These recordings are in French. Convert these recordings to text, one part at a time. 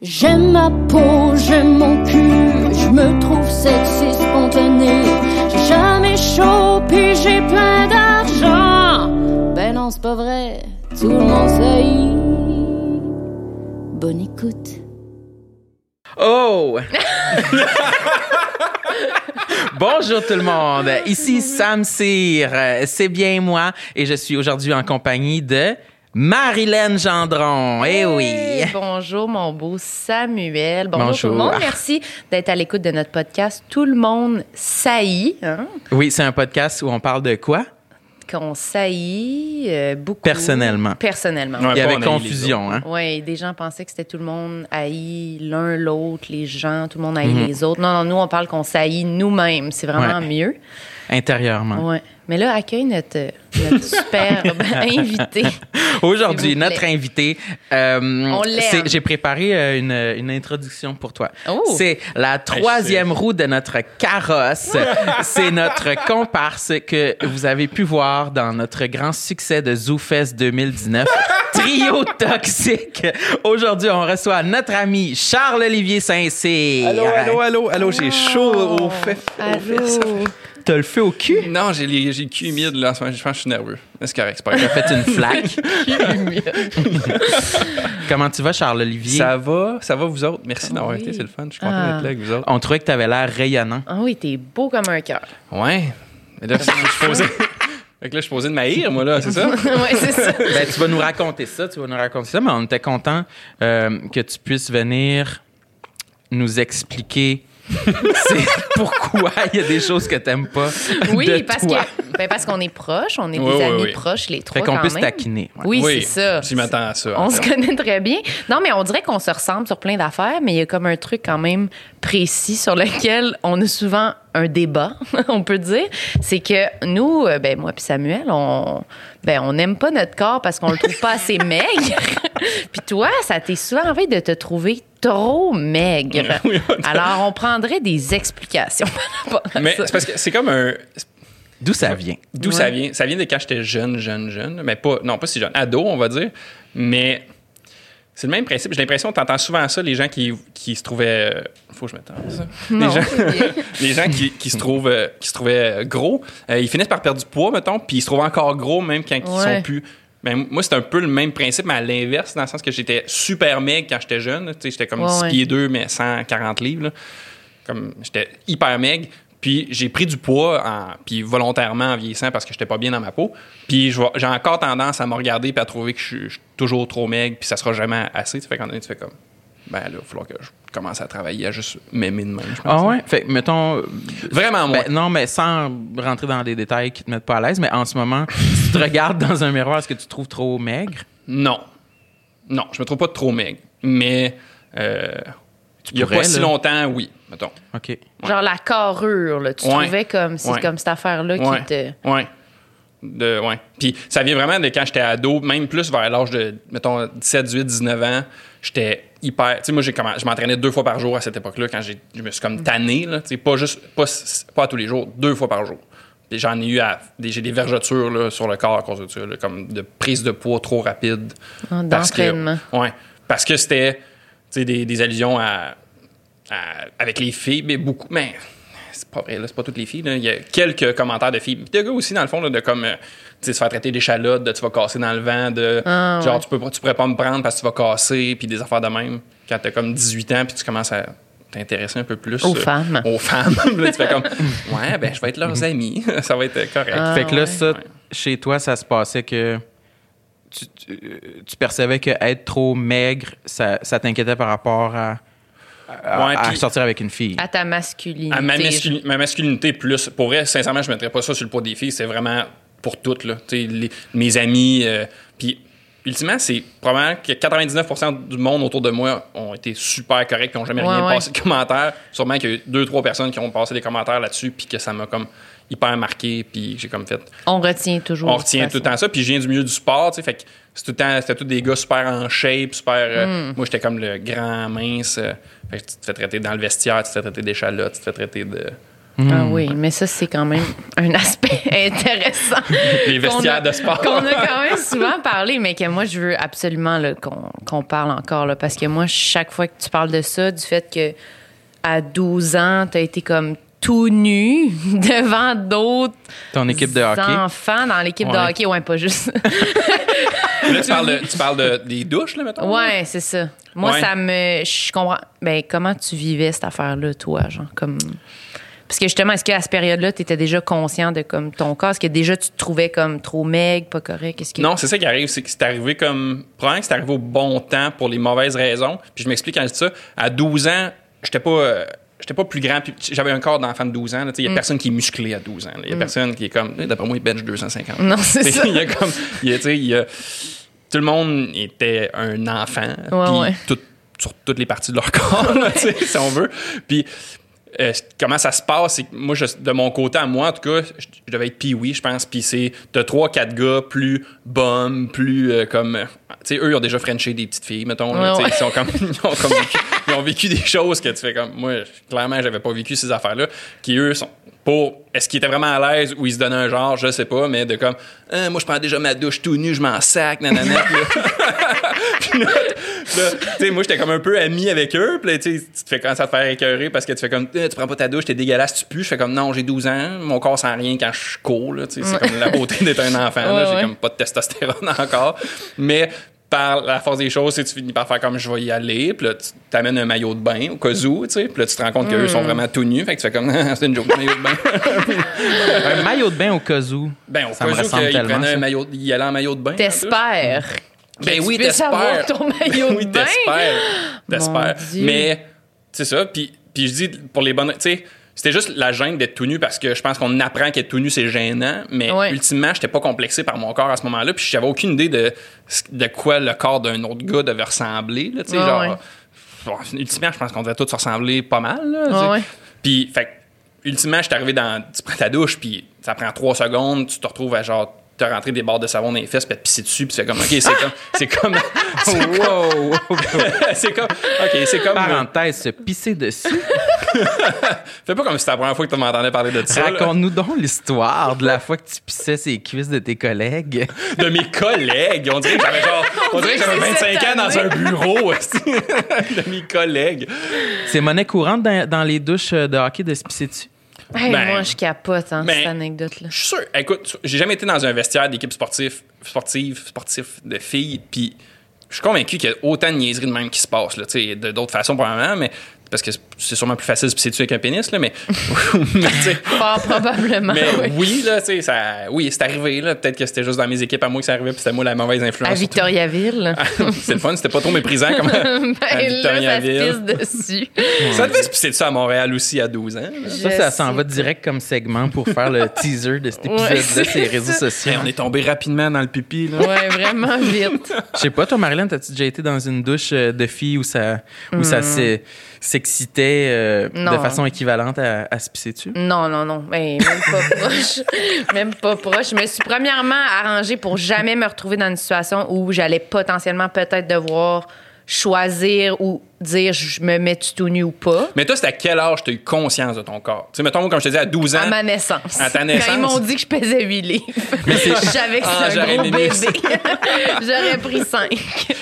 J'aime ma peau, j'aime mon cul, je me trouve sexy spontané. J'ai jamais chaud, puis j'ai plein d'argent. Ben non, c'est pas vrai, tout le monde sait. Bonne écoute. Oh! Bonjour tout le monde. Ici Sam Cyr. C'est bien moi et je suis aujourd'hui en compagnie de Marilyn Gendron. Eh oui. Hey, bonjour, mon beau Samuel. Bonjour, Bonjour. tout le monde. Merci d'être à l'écoute de notre podcast. Tout le monde saillit, hein? Oui, c'est un podcast où on parle de quoi? qu'on saillit euh, beaucoup. Personnellement. Personnellement. Ouais. Il y pas avait confusion, hein? Oui, des gens pensaient que c'était tout le monde haït l'un l'autre, les gens, tout le monde haït Mhm. les autres. Non, non, nous, on parle qu'on saillit nous-mêmes. C'est vraiment Ouais. mieux. Intérieurement. Ouais. Mais là, accueille notre, notre superbe invité. Aujourd'hui, notre invité, euh, On l'aime. c'est- j'ai préparé euh, une, une introduction pour toi. Oh. C'est la troisième roue de notre carrosse. c'est notre comparse que vous avez pu voir dans notre grand succès de ZooFest 2019. Trio toxique. Aujourd'hui, on reçoit notre ami Charles-Olivier Saint-Cyr. Allô, allô, allô, allô, j'ai chaud Oh. au fait. Allô. T'as le feu au cul? Non, j'ai les- j'ai le cul humide là en ce moment. Je pense que je suis nerveux. Mais C'est correct, c'est pas grave. fait une flaque? Comment tu vas, Charles-Olivier? Ça va, ça va vous autres? Merci d'avoir Oui. été, c'est le fun. Je suis content Ah. d'être là avec vous autres. On trouvait que t'avais l'air rayonnant. Ah oui, t'es beau comme un cœur. Ouais. Mais là, je suis posé. Fait que là, je suis posé de m'haïr, moi, là, c'est ça? ouais, c'est ça. Ben, tu vas nous raconter ça, tu vas nous raconter ça, mais on était content euh, que tu puisses venir nous expliquer c'est pourquoi il y a des choses que t'aimes pas Oui, de parce toi. que ben parce qu'on est proches, on est Oui, des oui, amis oui. proches les trois Fait qu'on quand même. taquiner. ouais. Oui, c'est ça. Je m'attends à ça. On se connaît très bien. Non, mais on dirait qu'on se ressemble sur plein d'affaires, mais il y a comme un truc quand même précis sur lequel on a souvent un débat, on peut dire. C'est que nous, euh, ben moi puis Samuel, on ben on n'aime pas notre corps parce qu'on le trouve pas assez maigre. puis toi, ça t'est souvent envie de te trouver trop maigre. Alors, on prendrait des explications par rapport à Mais ça. c'est parce que c'est comme un. D'où ça vient? D'où Ouais. ça vient? Ça vient de quand j'étais jeune, jeune, jeune. Mais pas. Non, pas si jeune. Ado, on va dire. Mais. C'est le même principe. J'ai l'impression que tu entends souvent ça, les gens qui, qui se trouvaient. euh, Faut que je m'attende ça. Non, les gens, les qui, qui se trouvent, euh, qui se trouvaient euh, gros, euh, ils finissent par perdre du poids, mettons, puis ils se trouvent encore gros même quand ils sont plus. Ben, moi, c'est un peu le même principe, mais à l'inverse, dans le sens que j'étais super maigre quand j'étais jeune. J'étais comme Ouais, 6 ouais. pieds 2, mais 140 livres. là. Comme j'étais hyper maigre. Puis j'ai pris du poids, en, puis volontairement en vieillissant parce que j'étais pas bien dans ma peau. Puis j'ai encore tendance à me regarder puis à trouver que je suis, toujours trop maigre, puis ça sera jamais assez. Tu fais quand tu fais comme, ben là, il va falloir que je commence à travailler à juste m'aimer de même. je pense. Ah ouais? Fait que, mettons... Vraiment, moi. Ben, non, mais sans rentrer dans des détails qui te mettent pas à l'aise, mais en ce moment, si tu te regardes dans un miroir, est-ce que tu te trouves trop maigre? Non. Non, je me trouve pas trop maigre. Mais euh, il y a pas si longtemps, oui, mettons. OK. Genre la carrure, là, tu Ouais. trouvais comme c'est Ouais. comme cette affaire-là Ouais. qui te Ouais. De, ouais. Puis ça vient vraiment de quand j'étais ado, même plus vers l'âge de, mettons, 17, 18, 19 ans, j'étais hyper. Tu sais, moi, j'ai je m'entraînais deux fois par jour à cette époque-là, quand j'ai- je me suis comme tanné, là. Tu sais, pas juste, pas, pas à tous les jours, deux fois par jour. Puis j'en ai eu à. des- J'ai des vergetures là, sur le corps à cause de ça, là, comme de prise de poids trop rapide. Ah, Parce que- d'entraînement. Ouais. Parce que c'était tu sais, des, des allusions à, à- avec les filles, mais beaucoup. Mais c'est pas vrai, là, c'est pas toutes les filles. là. Il y a quelques commentaires de filles. Puis de gars aussi, dans le fond, là, de comme. euh, se faire traiter d'échalote, de tu vas casser dans le vent, de Ah, genre ouais. tu, peux, pas- tu pourrais pas me prendre parce que tu vas casser, puis des affaires de même. Quand t'as comme 18 ans, puis tu commences à t'intéresser un peu plus Aux euh, femmes. Aux femmes. Là, tu fais comme, ouais, ben, je vais être leurs amis. ça va être correct. Ah, fait que là, ouais. ça, Ouais. chez toi, ça se passait que tu, tu, tu percevais que être trop maigre, ça, ça t'inquiétait par rapport à, à, Ouais, à sortir avec une fille. À ta masculinité. À ma masculinité plus. Pour vrai, sincèrement, je ne mettrais pas ça sur le poids des filles. C'est vraiment pour toutes. Là. Les- mes amis. euh, Puis, ultimement, c'est probablement que 99% du monde autour de moi ont été super corrects et n'ont jamais Ouais, rien ouais. passé de commentaires. Sûrement qu'il y a eu deux, trois personnes qui ont passé des commentaires là-dessus puis que ça m'a comme hyper marqué puis j'ai comme fait On retient toujours. on retient tout le temps ça. Puis je viens du milieu du sport, tu sais, fait que c'est tout le temps, c'était tous des gars super en shape, super. euh, moi, j'étais comme le grand mince. euh, fait que tu te fais traiter dans le vestiaire, tu te fais traiter d'échalote, tu te fais traiter de. Ah oui, mais ça, c'est quand même un aspect intéressant. Les vestiaires a- de sport. Qu'on a quand même souvent parlé, mais que moi, je veux absolument qu'on qu'on parle encore. Là, parce que moi, chaque fois que tu parles de ça, du fait que à 12 ans, tu as été comme tout nu devant d'autres Ton équipe de hockey. enfants dans l'équipe de hockey. Ouais, pas juste. Là, tu parles, de, tu parles de- des douches, là, mettons? ouais, c'est ça. Moi, Ouais. ça me. Je comprends. Ben, comment tu vivais cette affaire-là, toi, genre? Comme. Parce que justement, est-ce qu'à cette période-là, tu étais déjà conscient de comme ton corps? Est-ce que déjà tu te trouvais comme trop maigre, pas correct? Que... Non, c'est ça qui arrive, c'est que c'est arrivé comme. Probablement que c'est arrivé au bon temps pour les mauvaises raisons. Puis je m'explique quand je dis ça. À 12 ans, j'étais pas. euh, J'étais pas plus grand, j'avais un corps d'enfant de 12 ans. Il y a personne qui est musclé à 12 ans. Il y a personne qui est comme. eh, D'après moi, il bench 250. Non, c'est ça. Il y a comme. y a, y a- tout le monde était un enfant. Ouais, puis ouais. tout- sur toutes les parties de leur corps, là, si on veut. Puis euh, comment ça se passe, c'est que moi, je- de mon côté à moi, en tout cas, je, je devais être pee je pense. Puis c'est de trois, quatre gars plus bums, plus euh, comme. euh, Tu sais, eux, ils ont déjà frenché des petites filles, mettons. Ouais, ouais. Ils, sont comme, ils, ont comme vécu, ils ont vécu des choses que tu fais comme. Moi, clairement, j'avais pas vécu ces affaires-là. Qui, eux, sont pour. Est-ce qu'ils étaient vraiment à l'aise ou ils se donnaient un genre, je sais pas, mais de comme. Ah, moi, je prends déjà ma douche tout nu, je m'en sac, nanana. Puis là- sais, moi, j'étais comme un peu ami avec eux. Puis là, tu sais, tu te fais quand ça te faire écœurer parce que tu fais comme, Eh, tu prends pas ta douche, t'es dégueulasse, tu pues. Je fais comme, non, j'ai 12 ans, mon corps sent rien quand je cours. C'est comme la beauté d'être un enfant. là. Ouais, j'ai ouais. comme pas de testostérone encore. Mais par la force des choses, tu finis par faire comme je vais y aller. Puis là, tu t'amènes un maillot de bain au cas où, tu sais. Puis là, tu te rends compte qu'eux Mm. sont vraiment tout nus. Fait que tu fais comme, c'est une joke, maillot de bain. Un maillot de bain au cas où. ben, au Ça cas me où prenaient ça. un maillot, ils allaient en maillot de bain. T'espères. Ben que oui, t'espères. ton maillot de oui, t'espères. T'espères. Mais, c'est ça. Puis, puis je dis, pour les bonnes. Tu sais, c'était juste la gêne d'être tout nu parce que je pense qu'on apprend qu'être tout nu, c'est gênant. Mais Ouais. ultimement, j'étais pas complexé par mon corps à ce moment-là. Puis j'avais aucune idée de, de quoi le corps d'un autre gars devait ressembler. Là, tu sais, Ouais, genre. ouais. bon, ultimement, je pense qu'on devait tous se ressembler pas mal. Là. Puis, fait ultimement, je suis arrivé dans. Tu prends ta douche, puis ça prend trois secondes, tu te retrouves à genre. Te rentrer des barres de savon dans les fesses, puis te pisser dessus, puis c'est comme, OK, c'est comme. C'est comme. c'est Wow! c'est comme. OK, c'est comme. Parenthèse, se pisser dessus. Fais pas comme si c'était la première fois que tu m'entendais parler de ça. Raconte-nous donc l'histoire de la fois que tu pissais ses cuisses de tes collègues. De mes collègues. On dirait que j'avais genre. On dirait que j'avais dirait que c'est 25 ans dans un bureau. esti. de mes collègues. C'est monnaie courante dans, dans les douches de hockey de se pisser dessus? Hey, Ben, moi, je capote, hein, ben, cette anecdote-là. Je suis sûr. Écoute, j'ai jamais été dans un vestiaire d'équipe sportive, sportive, sportif de filles, puis je suis convaincu qu'il y a autant de niaiseries de même qui se passent, là, tu sais, de d'autres façons probablement, mais parce que c'est sûrement plus facile de se pisser dessus avec un pénis, là, mais, mais tu sais, Fort probablement. mais oui. oui, là, tu sais, ça, oui, c'est arrivé, là, peut-être que c'était juste dans mes équipes à moi que ça arrivait, puis c'était moi la mauvaise influence. À Victoriaville. c'est le fun, c'était pas trop méprisant comme à ben là, ça se Victoriaville. pisse dessus. Ça devait se pisser dessus à Montréal aussi à 12 ans. là. Ça, ça s'en va direct comme segment pour faire le teaser de cet épisode-là les réseaux ça. sociaux. Hey, on est tombé rapidement dans le pipi, là. Ouais, vraiment vite. Je sais pas, toi, Marilyn, t'as-tu déjà été dans une douche euh, de filles où ça, où ça s'est- s'excitait euh, de façon équivalente à, à se pisser dessus? Non, non, non. Ben, même pas proche. même pas proche. Je me suis premièrement arrangée pour jamais me retrouver dans une situation où j'allais potentiellement peut-être devoir choisir ou dire je me mets tout nu ou pas? Mais toi, c'est à quel âge tu as eu conscience de ton corps? Tu sais, mettons, comme je te dis, à 12 ans. À ma naissance. À ta naissance? Quand ils m'ont dit que je pesais 8 livres. je savais que Ah, c'était un j'aurais gros aimé bébé. ça. J'aurais pris 5.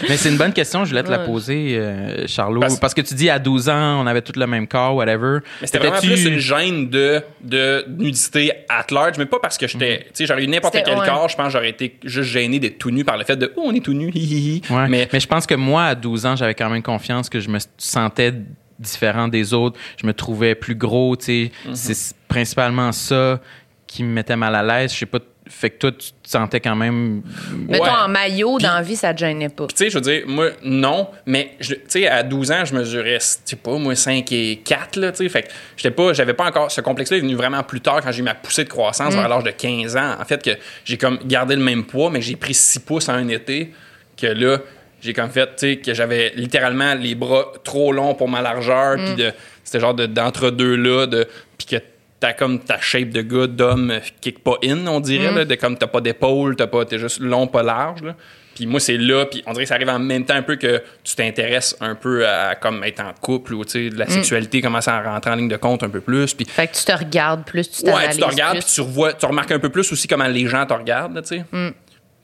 Mais c'est une bonne question, je voulais te la poser, euh, Charlot. Parce- Parce... que tu dis à 12 ans, on avait tous le même corps, whatever. Mais c'était vraiment plus une gêne de, de nudité at large, mais pas parce que j'étais. Tu sais, j'aurais eu n'importe quel ouais. corps, je pense que j'aurais été juste gêné d'être tout nu par le fait de, oh, on est tout nu, hi, hi, hi. Ouais. Mais, Mais... je pense que moi, à 12 ans, j'avais quand même confiance que je me sentais différent des autres. Je me trouvais plus gros, tu sais. Mhm. C'est principalement ça qui me mettait mal à l'aise. Je sais pas. Fait que toi, tu te sentais quand même. Mettons, Ouais. en maillot, dans la vie, ça te gênait pas. tu sais, je veux dire, moi, non, mais, je- tu sais, à 12 ans, je mesurais, je sais pas, moi, 5 et 4, là, tu sais. Fait que j'étais pas, j'avais pas encore, ce complexe-là est venu vraiment plus tard quand j'ai eu ma poussée de croissance Mm. vers l'âge de 15 ans. En fait, que j'ai comme gardé le même poids, mais j'ai pris 6 pouces en un été, que là, j'ai comme fait, tu sais, que j'avais littéralement les bras trop longs pour ma largeur, Mm. puis de, c'était genre de- d'entre-deux-là, de, puis que t'as comme ta shape de gars, d'homme, kick pas in, on dirait, Mm. là, de comme t'as pas d'épaule, t'as pas, t'es juste long, pas large, là. Puis moi, c'est là, puis on dirait que ça arrive en même temps un peu que tu t'intéresses un peu à comme être en couple ou, tu sais, Mm. la sexualité commence à rentrer en ligne de compte un peu plus. Puis Fait que tu te regardes plus, tu Ouais, t'analyses tu te regardes, puis tu revois, tu remarques un peu plus aussi comment les gens te regardent, tu sais.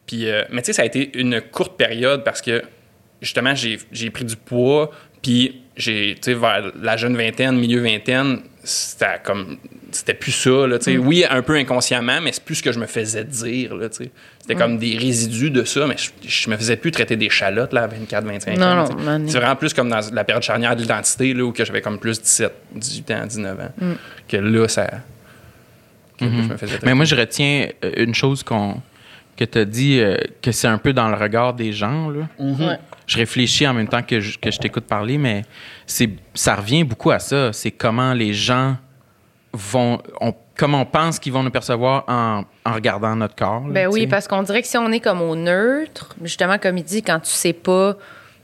Mm. Puis, euh, mais tu sais, ça a été une courte période parce que justement, j'ai j'ai pris du poids, puis j'ai, tu sais, vers la jeune vingtaine, milieu vingtaine, c'était comme, c'était plus ça, là, tu sais. Mm. Oui, un peu inconsciemment, mais c'est plus ce que je me faisais dire, là, tu sais. C'était comme des résidus de ça, mais je, je me faisais plus traiter des chalottes, là, à 24, 25 Non, ans. non. C'est vraiment plus comme dans la période charnière de l'identité, là, où que j'avais comme plus 17, 18 ans, 19 ans, Mm. que là, ça. que là, je me faisais Mais moi, je retiens euh, une chose qu'on que tu as dit, euh, que c'est un peu dans le regard des gens. Là. Ouais. Je réfléchis en même temps que je, que je t'écoute parler, mais c'est ça revient beaucoup à ça. C'est comment les gens vont... On, comment on pense qu'ils vont nous percevoir en, en regardant notre corps. là, Ben oui, parce qu'on dirait que si on est comme au neutre, justement, comme il dit, quand tu sais pas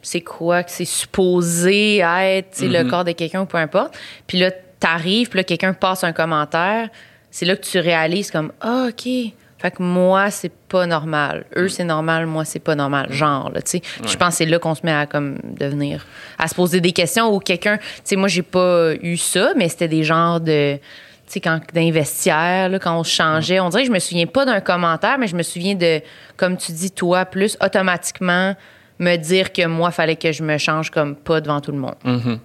c'est quoi que c'est supposé être, tu sais, le corps de quelqu'un ou peu importe, puis là, t'arrives, puis là, quelqu'un passe un commentaire, c'est là que tu réalises comme, ah, OK, fait que moi, c'est pas normal. Mm. Eux, c'est normal, moi, c'est pas normal. Genre, là, tu sais. Je pense que c'est là qu'on se met à, comme, devenir, à se poser des questions ou quelqu'un, tu sais, moi, j'ai pas eu ça, mais c'était des genres de, tu sais, quand là, quand on se changeait, on dirait que je me souviens pas d'un commentaire, mais je me souviens de, comme tu dis, toi, plus automatiquement me dire que moi, fallait que je me change comme pas devant tout le monde. Mm-hmm.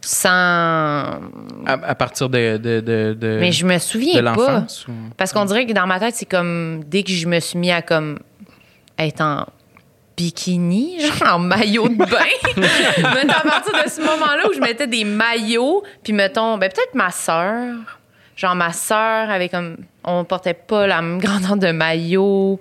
Sans. À, à partir de, de, de, de- Mais je me souviens pas. ou- Parce qu'on dirait que dans ma tête, c'est comme dès que je me suis mis à comme être en bikini, genre en maillot de bain. mettons, à partir de ce moment-là où je mettais des maillots, puis mettons, ben peut-être ma sœur. Genre ma sœur avait comme on portait pas la même grandeur de maillot.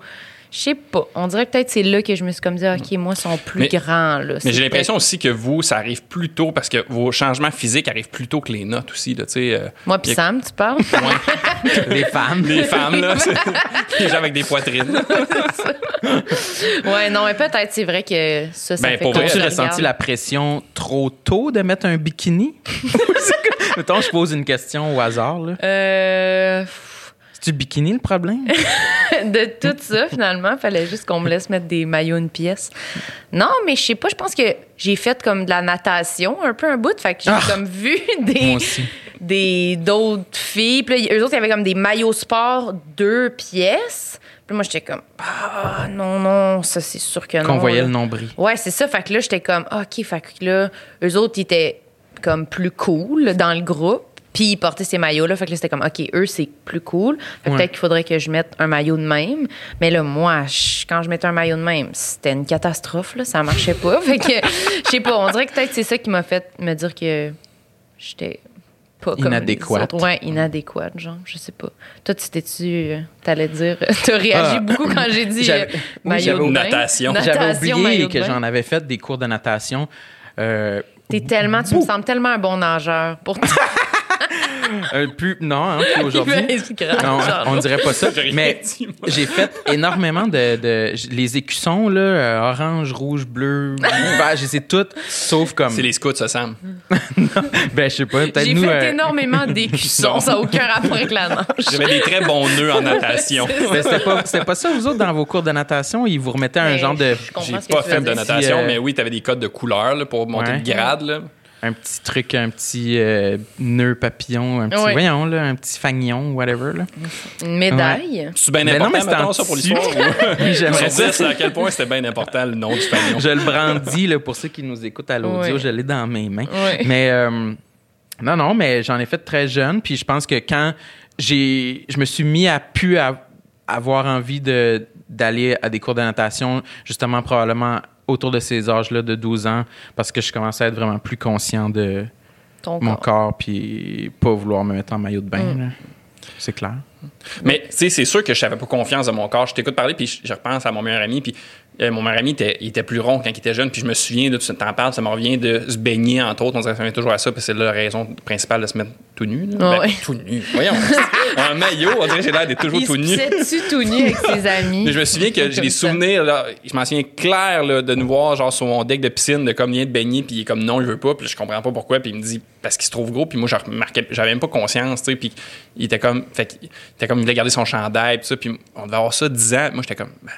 Je sais pas. On dirait que peut-être c'est là que je me suis comme dit OK, moi ils sont plus Mais- grands là. Mais j'ai l'impression aussi que vous, ça arrive plus tôt parce que vos changements physiques arrivent plus tôt que les notes aussi. Là, tu sais, euh, Moi puis a- Sam, tu parles? Les femmes. Les femmes, là, les gens avec des poitrines. Ouais, non, mais peut-être c'est vrai que ça ça Ben, fait pour vrai, ressenti la pression trop tôt de mettre un bikini? Mettons, je pose une question au hasard. là. Euh, C'est-tu bikini le problème? de tout ça, finalement, fallait juste qu'on me laisse mettre des maillots une pièce. Non, mais je sais pas, je pense que j'ai fait comme de la natation, un peu un bout, fait que j'ai Ah! comme vu des d'autres filles, puis là, eux autres, il y avait comme des maillots sport deux pièces. Puis moi, j'étais comme ah non non, ça c'est sûr que non. Qu'on voyait le nombril. Ouais, c'est ça. Fait que là, j'étais comme, OK, fait que là, eux autres, ils étaient comme plus cool dans le groupe. Puis ils portaient ces maillots-là. Fait que là, c'était comme, OK, eux, c'est plus cool. Fait que Ouais. peut-être qu'il faudrait que je mette un maillot de même. Mais là, moi, je- quand je mettais un maillot de même, c'était une catastrophe, là. Ça marchait pas. fait que, je sais pas, on dirait que peut-être c'est ça qui m'a fait me dire que j'étais pas comme Inadéquate. Ouais, inadéquate, genre, je sais pas. Toi, tu t'es-tu, euh, t'allais dire, t'as réagi Ah. beaucoup quand j'ai dit J'avais- euh, oui, maillot j'avais de. Natation. J'avais oublié que j'en avais fait des cours de natation. Euh, T'es tellement, tu me sembles tellement un bon nageur pour euh, plus, non, hein, plus aujourd'hui. Non, on dirait pas ça. Mais j'ai fait énormément de, de- Les écussons, là, euh, orange, rouge, bleu, vert, je les ai toutes, sauf comme. C'est les scouts, ça, Sam. Ben, je sais pas, peut-être J'ai nous. fait euh, énormément d'écussons, Non. ça n'a aucun rapport avec la nage. J'avais des très bons nœuds en natation. ben, c'était pas, c'était pas ça, vous autres, dans vos cours de natation, ils vous remettaient un Mais genre de. J'ai pas fait de natation, Si, euh, mais oui, t'avais des codes de couleur là, pour monter Ouais. de grade. Là. Un petit truc, un petit euh, nœud papillon, un petit, Ouais. voyons, là, un petit fagnon, whatever, là. Une médaille. C'est bien Mais non, important, mais mettons, ça, pour l'histoire. J'aimerais. 10, à quel point c'était bien important, le nom du fanion. Je le brandis, là, pour ceux qui nous écoutent à l'audio, Ouais. je l'ai dans mes mains. Ouais. Mais, euh, non, non, mais j'en ai fait très jeune, puis je pense que quand j'ai, je me suis mis à pu à- avoir envie de, d'aller à des cours de natation, justement, probablement autour de ces âges-là de 12 ans, parce que je commençais à être vraiment plus conscient de Ton mon corps. corps, puis pas vouloir me mettre en maillot de bain, Mm. C'est clair. Mais tu sais, c'est sûr que je n'avais pas confiance dans mon corps. Je t'écoute parler, puis je, je repense à mon meilleur ami. Puis euh, mon meilleur ami, était, il était plus rond quand il était jeune. Puis je me souviens de, tu t'en parles, ça me revient de se baigner, entre autres. On dirait que toujours à ça, parce que c'est la raison principale de se mettre tout nu. Ah Ben, ouais. Tout nu. Voyons. en maillot, on dirait que j'ai l'air d'être toujours Il tout nu. pissait-tu tout nu avec ses amis? Mais je me souviens que j'ai des souvenirs, là, je m'en souviens clair là, de nous voir genre sur mon deck de piscine, de comme il vient de baigner, puis il est comme non, il veut pas, puis je comprends pas pourquoi, puis il me dit parce qu'il se trouve gros, puis moi j'avais même pas conscience, tu sais, puis il était comme, fait qu'il était comme il voulait garder son chandail, puis ça, puis on devait avoir ça 10 ans, moi j'étais comme, ben,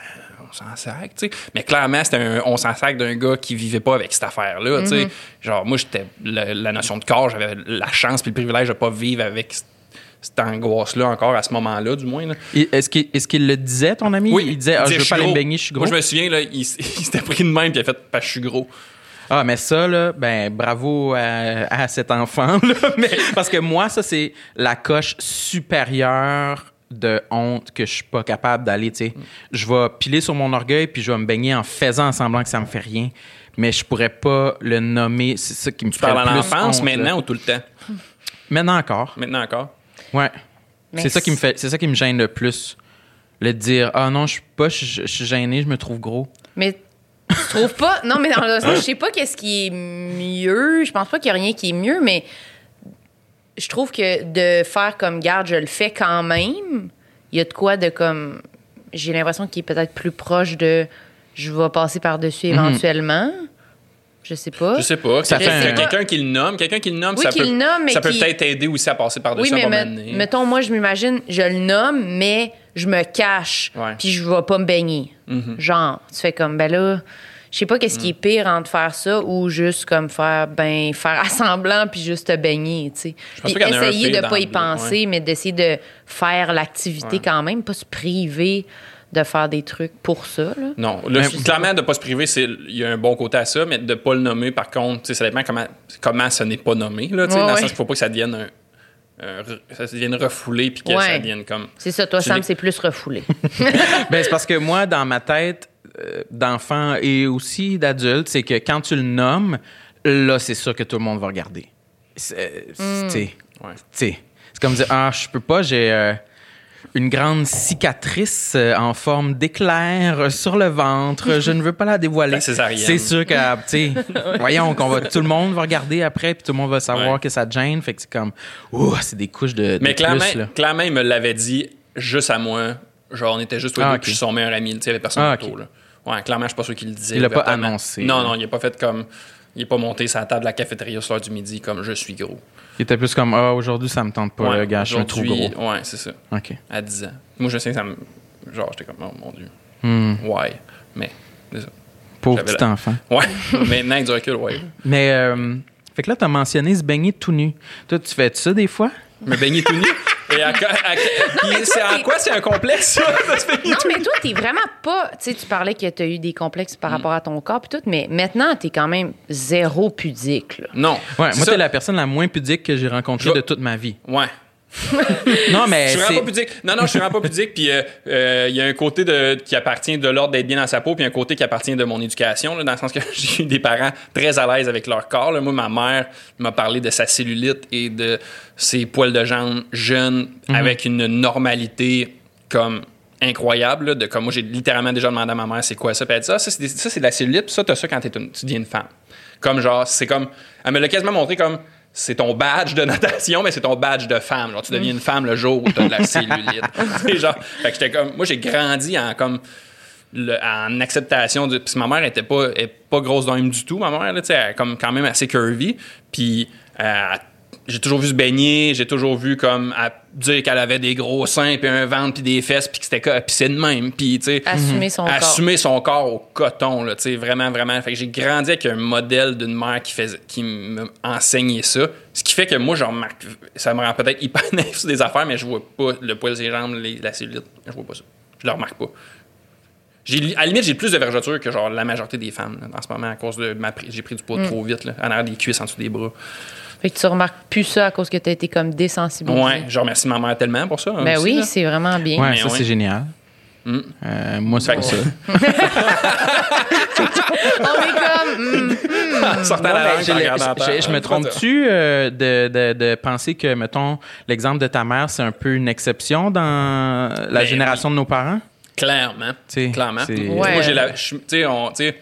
on s'en sac, tu sais. Mais clairement, c'était un on s'en sac d'un gars qui vivait pas avec cette affaire-là, tu sais. Mm-hmm. Genre, moi, j'étais la, notion de corps, j'avais la chance puis le privilège de pas vivre avec cette angoisse-là encore à ce moment-là, du moins. Est-ce qu'il le disait, ton ami? Il disait, ah, je veux pas aller me baigner, je suis gros. Moi, je me souviens, là, il, s'était pris de même puis il a fait, parce je suis gros. Ah, mais ça, là, ben, bravo à, à cet enfant, là. Mais, parce que moi, ça, c'est la coche supérieure de honte que je suis pas capable d'aller, tu sais. Je vais piler sur mon orgueil puis je vais me baigner en faisant semblant que ça me fait rien. Mais je pourrais pas le nommer. C'est ça qui me Tu ferait parles à le plus l'enfance là. maintenant ou tout le temps? Maintenant encore. Maintenant encore? Ouais. C'est ça qui me fait, c'est ça qui me gêne le plus. Le dire, ah non, je suis pas, je, je suis gêné, je me trouve gros. Mais tu trouves pas? Non, mais dans le sens, je sais pas qu'est-ce qui est mieux. Je pense pas qu'il y a rien qui est mieux, mais je trouve que de faire comme garde, je le fais quand même. Il y a de quoi de comme. J'ai l'impression qu'il est peut-être plus proche de. Je vais passer par-dessus éventuellement. Je sais pas. Je sais pas. Ça Quelqu'un fait un- quelqu'un qui le nomme, quelqu'un qui le nomme, Oui, ça qui peut, le nomme, mais ça peut peut-être aider aussi à passer par-dessus Oui, mais à un met- moment donné. mettons, moi, je m'imagine, je le nomme, mais je me cache, Ouais. puis je vais pas me baigner. Mm-hmm. Genre, tu fais comme, ben là, je sais pas qu'est-ce qui est Mm. pire entre faire ça ou juste comme faire, ben, faire assemblant puis juste te baigner, tu sais. Puis essayer de pas y le penser, mais d'essayer de faire l'activité quand même, pas se priver de faire des trucs pour ça, là. Non, Mais- clairement, de ne pas se priver, c'est- il y a un bon côté à ça, mais de ne pas le nommer, par contre, tu sais, ça dépend comment, comment ça n'est pas nommé, là, tu sais, Ouais, dans le sens qu'il ne faut pas que ça devienne un, ça devienne refoulé puis que Ouais. ça devienne comme. C'est ça, toi, Sam, l'es- c'est plus refoulé. Ben, c'est parce que moi, dans ma tête euh, d'enfant et aussi d'adulte, c'est que quand tu le nommes, là, c'est sûr que tout le monde va regarder. C'est Ouais. sais, c'est comme dire, ah, je peux pas, j'ai euh, une grande cicatrice euh, en forme d'éclair euh, sur le ventre, je ne veux pas la dévoiler. C'est sûr que, tu sais, voyons, qu'on va, tout le monde va regarder après, puis tout le monde va savoir Ouais. que ça te gêne, fait que c'est comme, ouh, c'est des couches de, de Mais clairement, plus, là. clairement, il me l'avait dit juste à moi. Genre, on était juste les Ah, puis je suis son meilleur ami. Tu sais, il n'y avait personne Ah, autour. Là. Ouais, clairement, je suis pas sûr qu'il le disait. Il l'a pas annoncé, Non, non, il n'a pas fait comme. Il n'est pas monté sa table de la cafétéria sur l'heure du midi comme je suis gros. Il était plus comme, ah, aujourd'hui, ça me tente pas, Ouais, le gars, je suis trop gros. Ouais, c'est ça. OK. À 10 ans. Moi, je sais que ça me. Genre, j'étais comme, oh mon Dieu. Hmm. Ouais. Mais, c'est ça. Pauvre petit la- enfant. Ouais. Maintenant, avec du recul, ouais. Mais, euh, fait que là, t'as mentionné se baigner tout nu. Toi, tu fais ça des fois? Me baigner tout nu? Et à, à- à- puis c'est en quoi c'est un complexe, ça, Non, mais toi, t'es vraiment pas. Tu sais, tu parlais que t'as eu des complexes par rapport à ton corps, puis tout, mais maintenant, t'es quand même zéro pudique, là. Non. Ouais, C'est moi, t'es la personne la moins pudique que j'ai rencontrée Je- de toute ma vie. Ouais. Non, mais Je suis vraiment pas pudique. Non, non, je suis vraiment pas pudique. Puis euh, euh, il y a un côté de, qui appartient de l'ordre d'être bien dans sa peau, puis un côté qui appartient de mon éducation, là, dans le sens que j'ai eu des parents très à l'aise avec leur corps. là. Moi, ma mère m'a parlé de sa cellulite et de ses poils de jambes jeunes avec une normalité comme incroyable. là, de comme moi, j'ai littéralement déjà demandé à ma mère c'est quoi ça? Puis elle dit ah, ça, c'est des- ça, c'est de la cellulite, puis ça, t'as ça quand t'es une- tu deviens une femme. Comme genre, c'est comme. Elle me l'a quasiment montré comme. C'est ton badge de natation, mais c'est ton badge de femme. Genre, tu deviens une femme le jour où t'as de la cellulite. Genre. Fait que j'étais comme. Moi, j'ai grandi en comme. le- en acceptation de. Puis ma mère était pas, pas grosse d'un du tout, ma mère, là, tu elle est comme quand même assez curvy. Puis euh, j'ai toujours vu se baigner, j'ai toujours vu comme à dire qu'elle avait des gros seins, puis un ventre, puis des fesses, puis que c'était c'est de même. Puis, tu sais. Assumer son corps. Assumer son corps au coton, là, tu sais, vraiment, vraiment. Fait que j'ai grandi avec un modèle d'une mère qui, faisait, qui me enseignait ça. Ce qui fait que moi, je remarque, ça me rend peut-être hyper naïf sur des affaires, mais je vois pas le poil les jambes, les- la cellulite. Je vois pas ça. Je le remarque pas. J'ai, à la limite, j'ai plus de vergeture que genre la majorité des femmes là, en ce moment à cause de ma. J'ai pris du poids trop vite, là, en arrière des cuisses en dessous des bras. Fait que tu remarques plus ça à cause que t'as été comme désensibilisé. Ouais, je remercie ma mère tellement pour ça. Ben aussi, oui, c'est vraiment bien. Ouais, Mais ça, ouais. c'est génial. Mm. Euh, moi, c'est Fait pas que- ça. On est comme. ben, je- me trompe-tu euh, de, de- de penser que, mettons, l'exemple de ta mère, c'est un peu une exception dans la Ben génération de nos parents? Clairement. T'sais, Clairement. Tu Ouais. Moi, j'ai la. je- Tu sais, on- tu sais,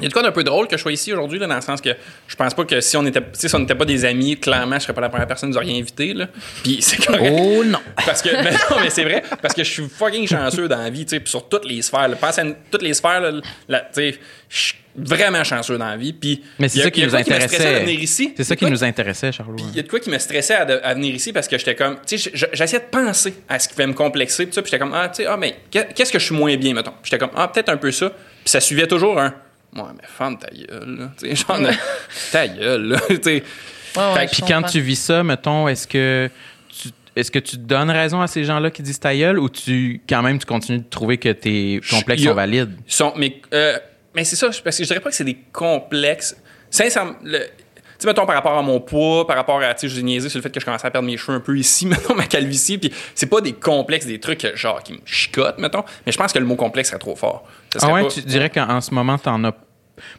Il y a de quoi d'un peu drôle que je sois ici aujourd'hui, dans le sens que je pense pas que si on était, si on n'était pas des amis, clairement, je serais pas la première personne qui nous aurait invité, là. Puis c'est correct. Oh non! Parce que, mais non, mais c'est vrai, parce que je suis fucking chanceux dans la vie, tu sais, sur toutes les sphères. là. Pense à une- toutes les sphères, tu sais, je suis vraiment chanceux dans la vie. Puis, Mais c'est ça qui nous intéressait. venir ici? C'est ça qui nous intéressait, Charlot. il y a de quoi qui me stressait à, de- à venir ici parce que j'étais comme, tu sais, je- j'essayais de penser à ce qui pouvait me complexer, puis j'étais comme, ah, tu sais, ah, mais qu'est-ce que je suis moins bien, mettons? J'étais comme, ah, peut-être un peu ça. Puis ça suivait toujours un, ouais, mais femme ta gueule, là. Genre, de- ta gueule, là. Puis quand tu vis ça, mettons, est-ce que tu est-ce que tu donnes raison à ces gens-là qui disent ta gueule ou tu quand même tu continues de trouver que tes complexes a- sont valides? Ils sont, mais, euh, mais c'est ça, parce que je dirais pas que c'est des complexes. Sincèrement, sais, mettons, par rapport à mon poids, par rapport à, tu sais, je vous ai niaisé sur le fait que je commençais à perdre mes cheveux un peu ici, mettons, ma calvitie, puis c'est pas des complexes, des trucs, euh, genre, qui me chicotent, mettons, mais je pense que le mot complexe serait trop fort. Ça Ah ouais, pas- tu dirais qu'en ce moment t'en as pas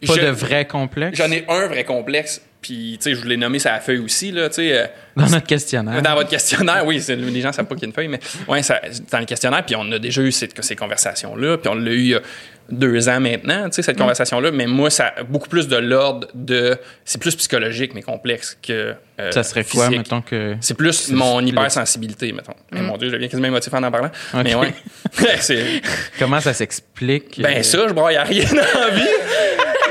Je- de vrai complexe? J'en ai un vrai complexe, puis, tu sais, je vous l'ai nommé la feuille aussi, là, tu sais. euh, dans notre questionnaire. Dans votre questionnaire, oui, c'est- les gens savent pas qu'il y a une feuille, mais ouais, ça, dans le questionnaire, puis on a déjà eu ces, ces conversations-là, puis on l'a eu il y a deux ans maintenant, tu sais, Mm. cette conversation-là, mais moi, ça a beaucoup plus de l'ordre de... C'est plus psychologique, mais complexe que euh, Ça serait quoi, mettons que C'est plus mon le- hypersensibilité, mettons. Mais mon Dieu, je deviens quasiment émotif en en parlant. Mais ouais. comment ça s'explique? Ben euh, ça, je broye à rien dans la vie.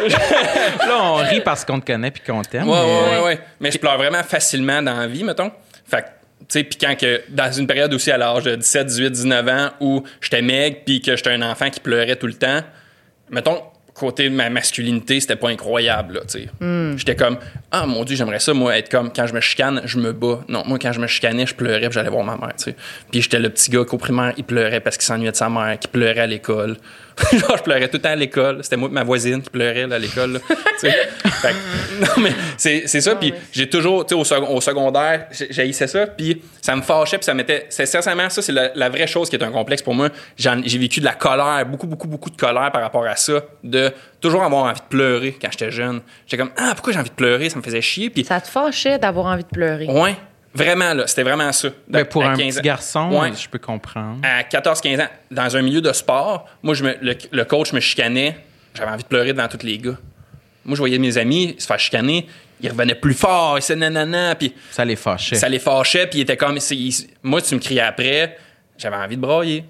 Là, on rit parce qu'on te connaît puis qu'on t'aime. Ouais, mais- ouais, ouais, ouais. Mais je pleure vraiment facilement dans la vie, mettons. Fait que, tu sais, puis quand que, dans une période aussi à l'âge de 17, 18, 19 ans où j'étais maigre puis que j'étais un enfant qui pleurait tout le temps, mettons, côté de ma masculinité, c'était pas incroyable, là, tu sais. J'étais comme, ah mon Dieu, j'aimerais ça, moi, être comme, quand je me chicane, je me bats. Non, moi, quand je me chicanais, je pleurais puis j'allais voir ma mère, tu sais. Puis j'étais le petit gars qu'au primaire, il pleurait parce qu'il s'ennuyait de sa mère, qui pleurait à l'école. Genre, je pleurais tout le temps à l'école. C'était moi et ma voisine qui pleurait là, à l'école, non, mais c'est c'est ça. Puis j'ai toujours, tu sais, au, sec- au secondaire, j'ai- j'haïssais ça. Puis ça me fâchait. Puis ça m'était. C'est sincèrement, ça, c'est la, la vraie chose qui est un complexe pour moi. J'ai vécu de la colère, beaucoup, beaucoup, beaucoup de colère par rapport à ça. De toujours avoir envie de pleurer quand j'étais jeune. J'étais comme, ah, pourquoi j'ai envie de pleurer? Ça me faisait chier. Puis, Ça te fâchait d'avoir envie de pleurer. ouais, vraiment, là, c'était vraiment ça. Ben, pour un 15 petit ans. garçon, Ouais. je peux comprendre. À 14-15 ans, dans un milieu de sport, moi, je me- le, le coach me chicanait. J'avais envie de pleurer devant tous les gars. Moi, je voyais mes amis se faire chicaner. Ils revenaient plus fort, ils se nanana, puis Ça les fâchait. ça les fâchait, puis ils étaient comme. ils- moi, tu me criais après, j'avais envie de brailler.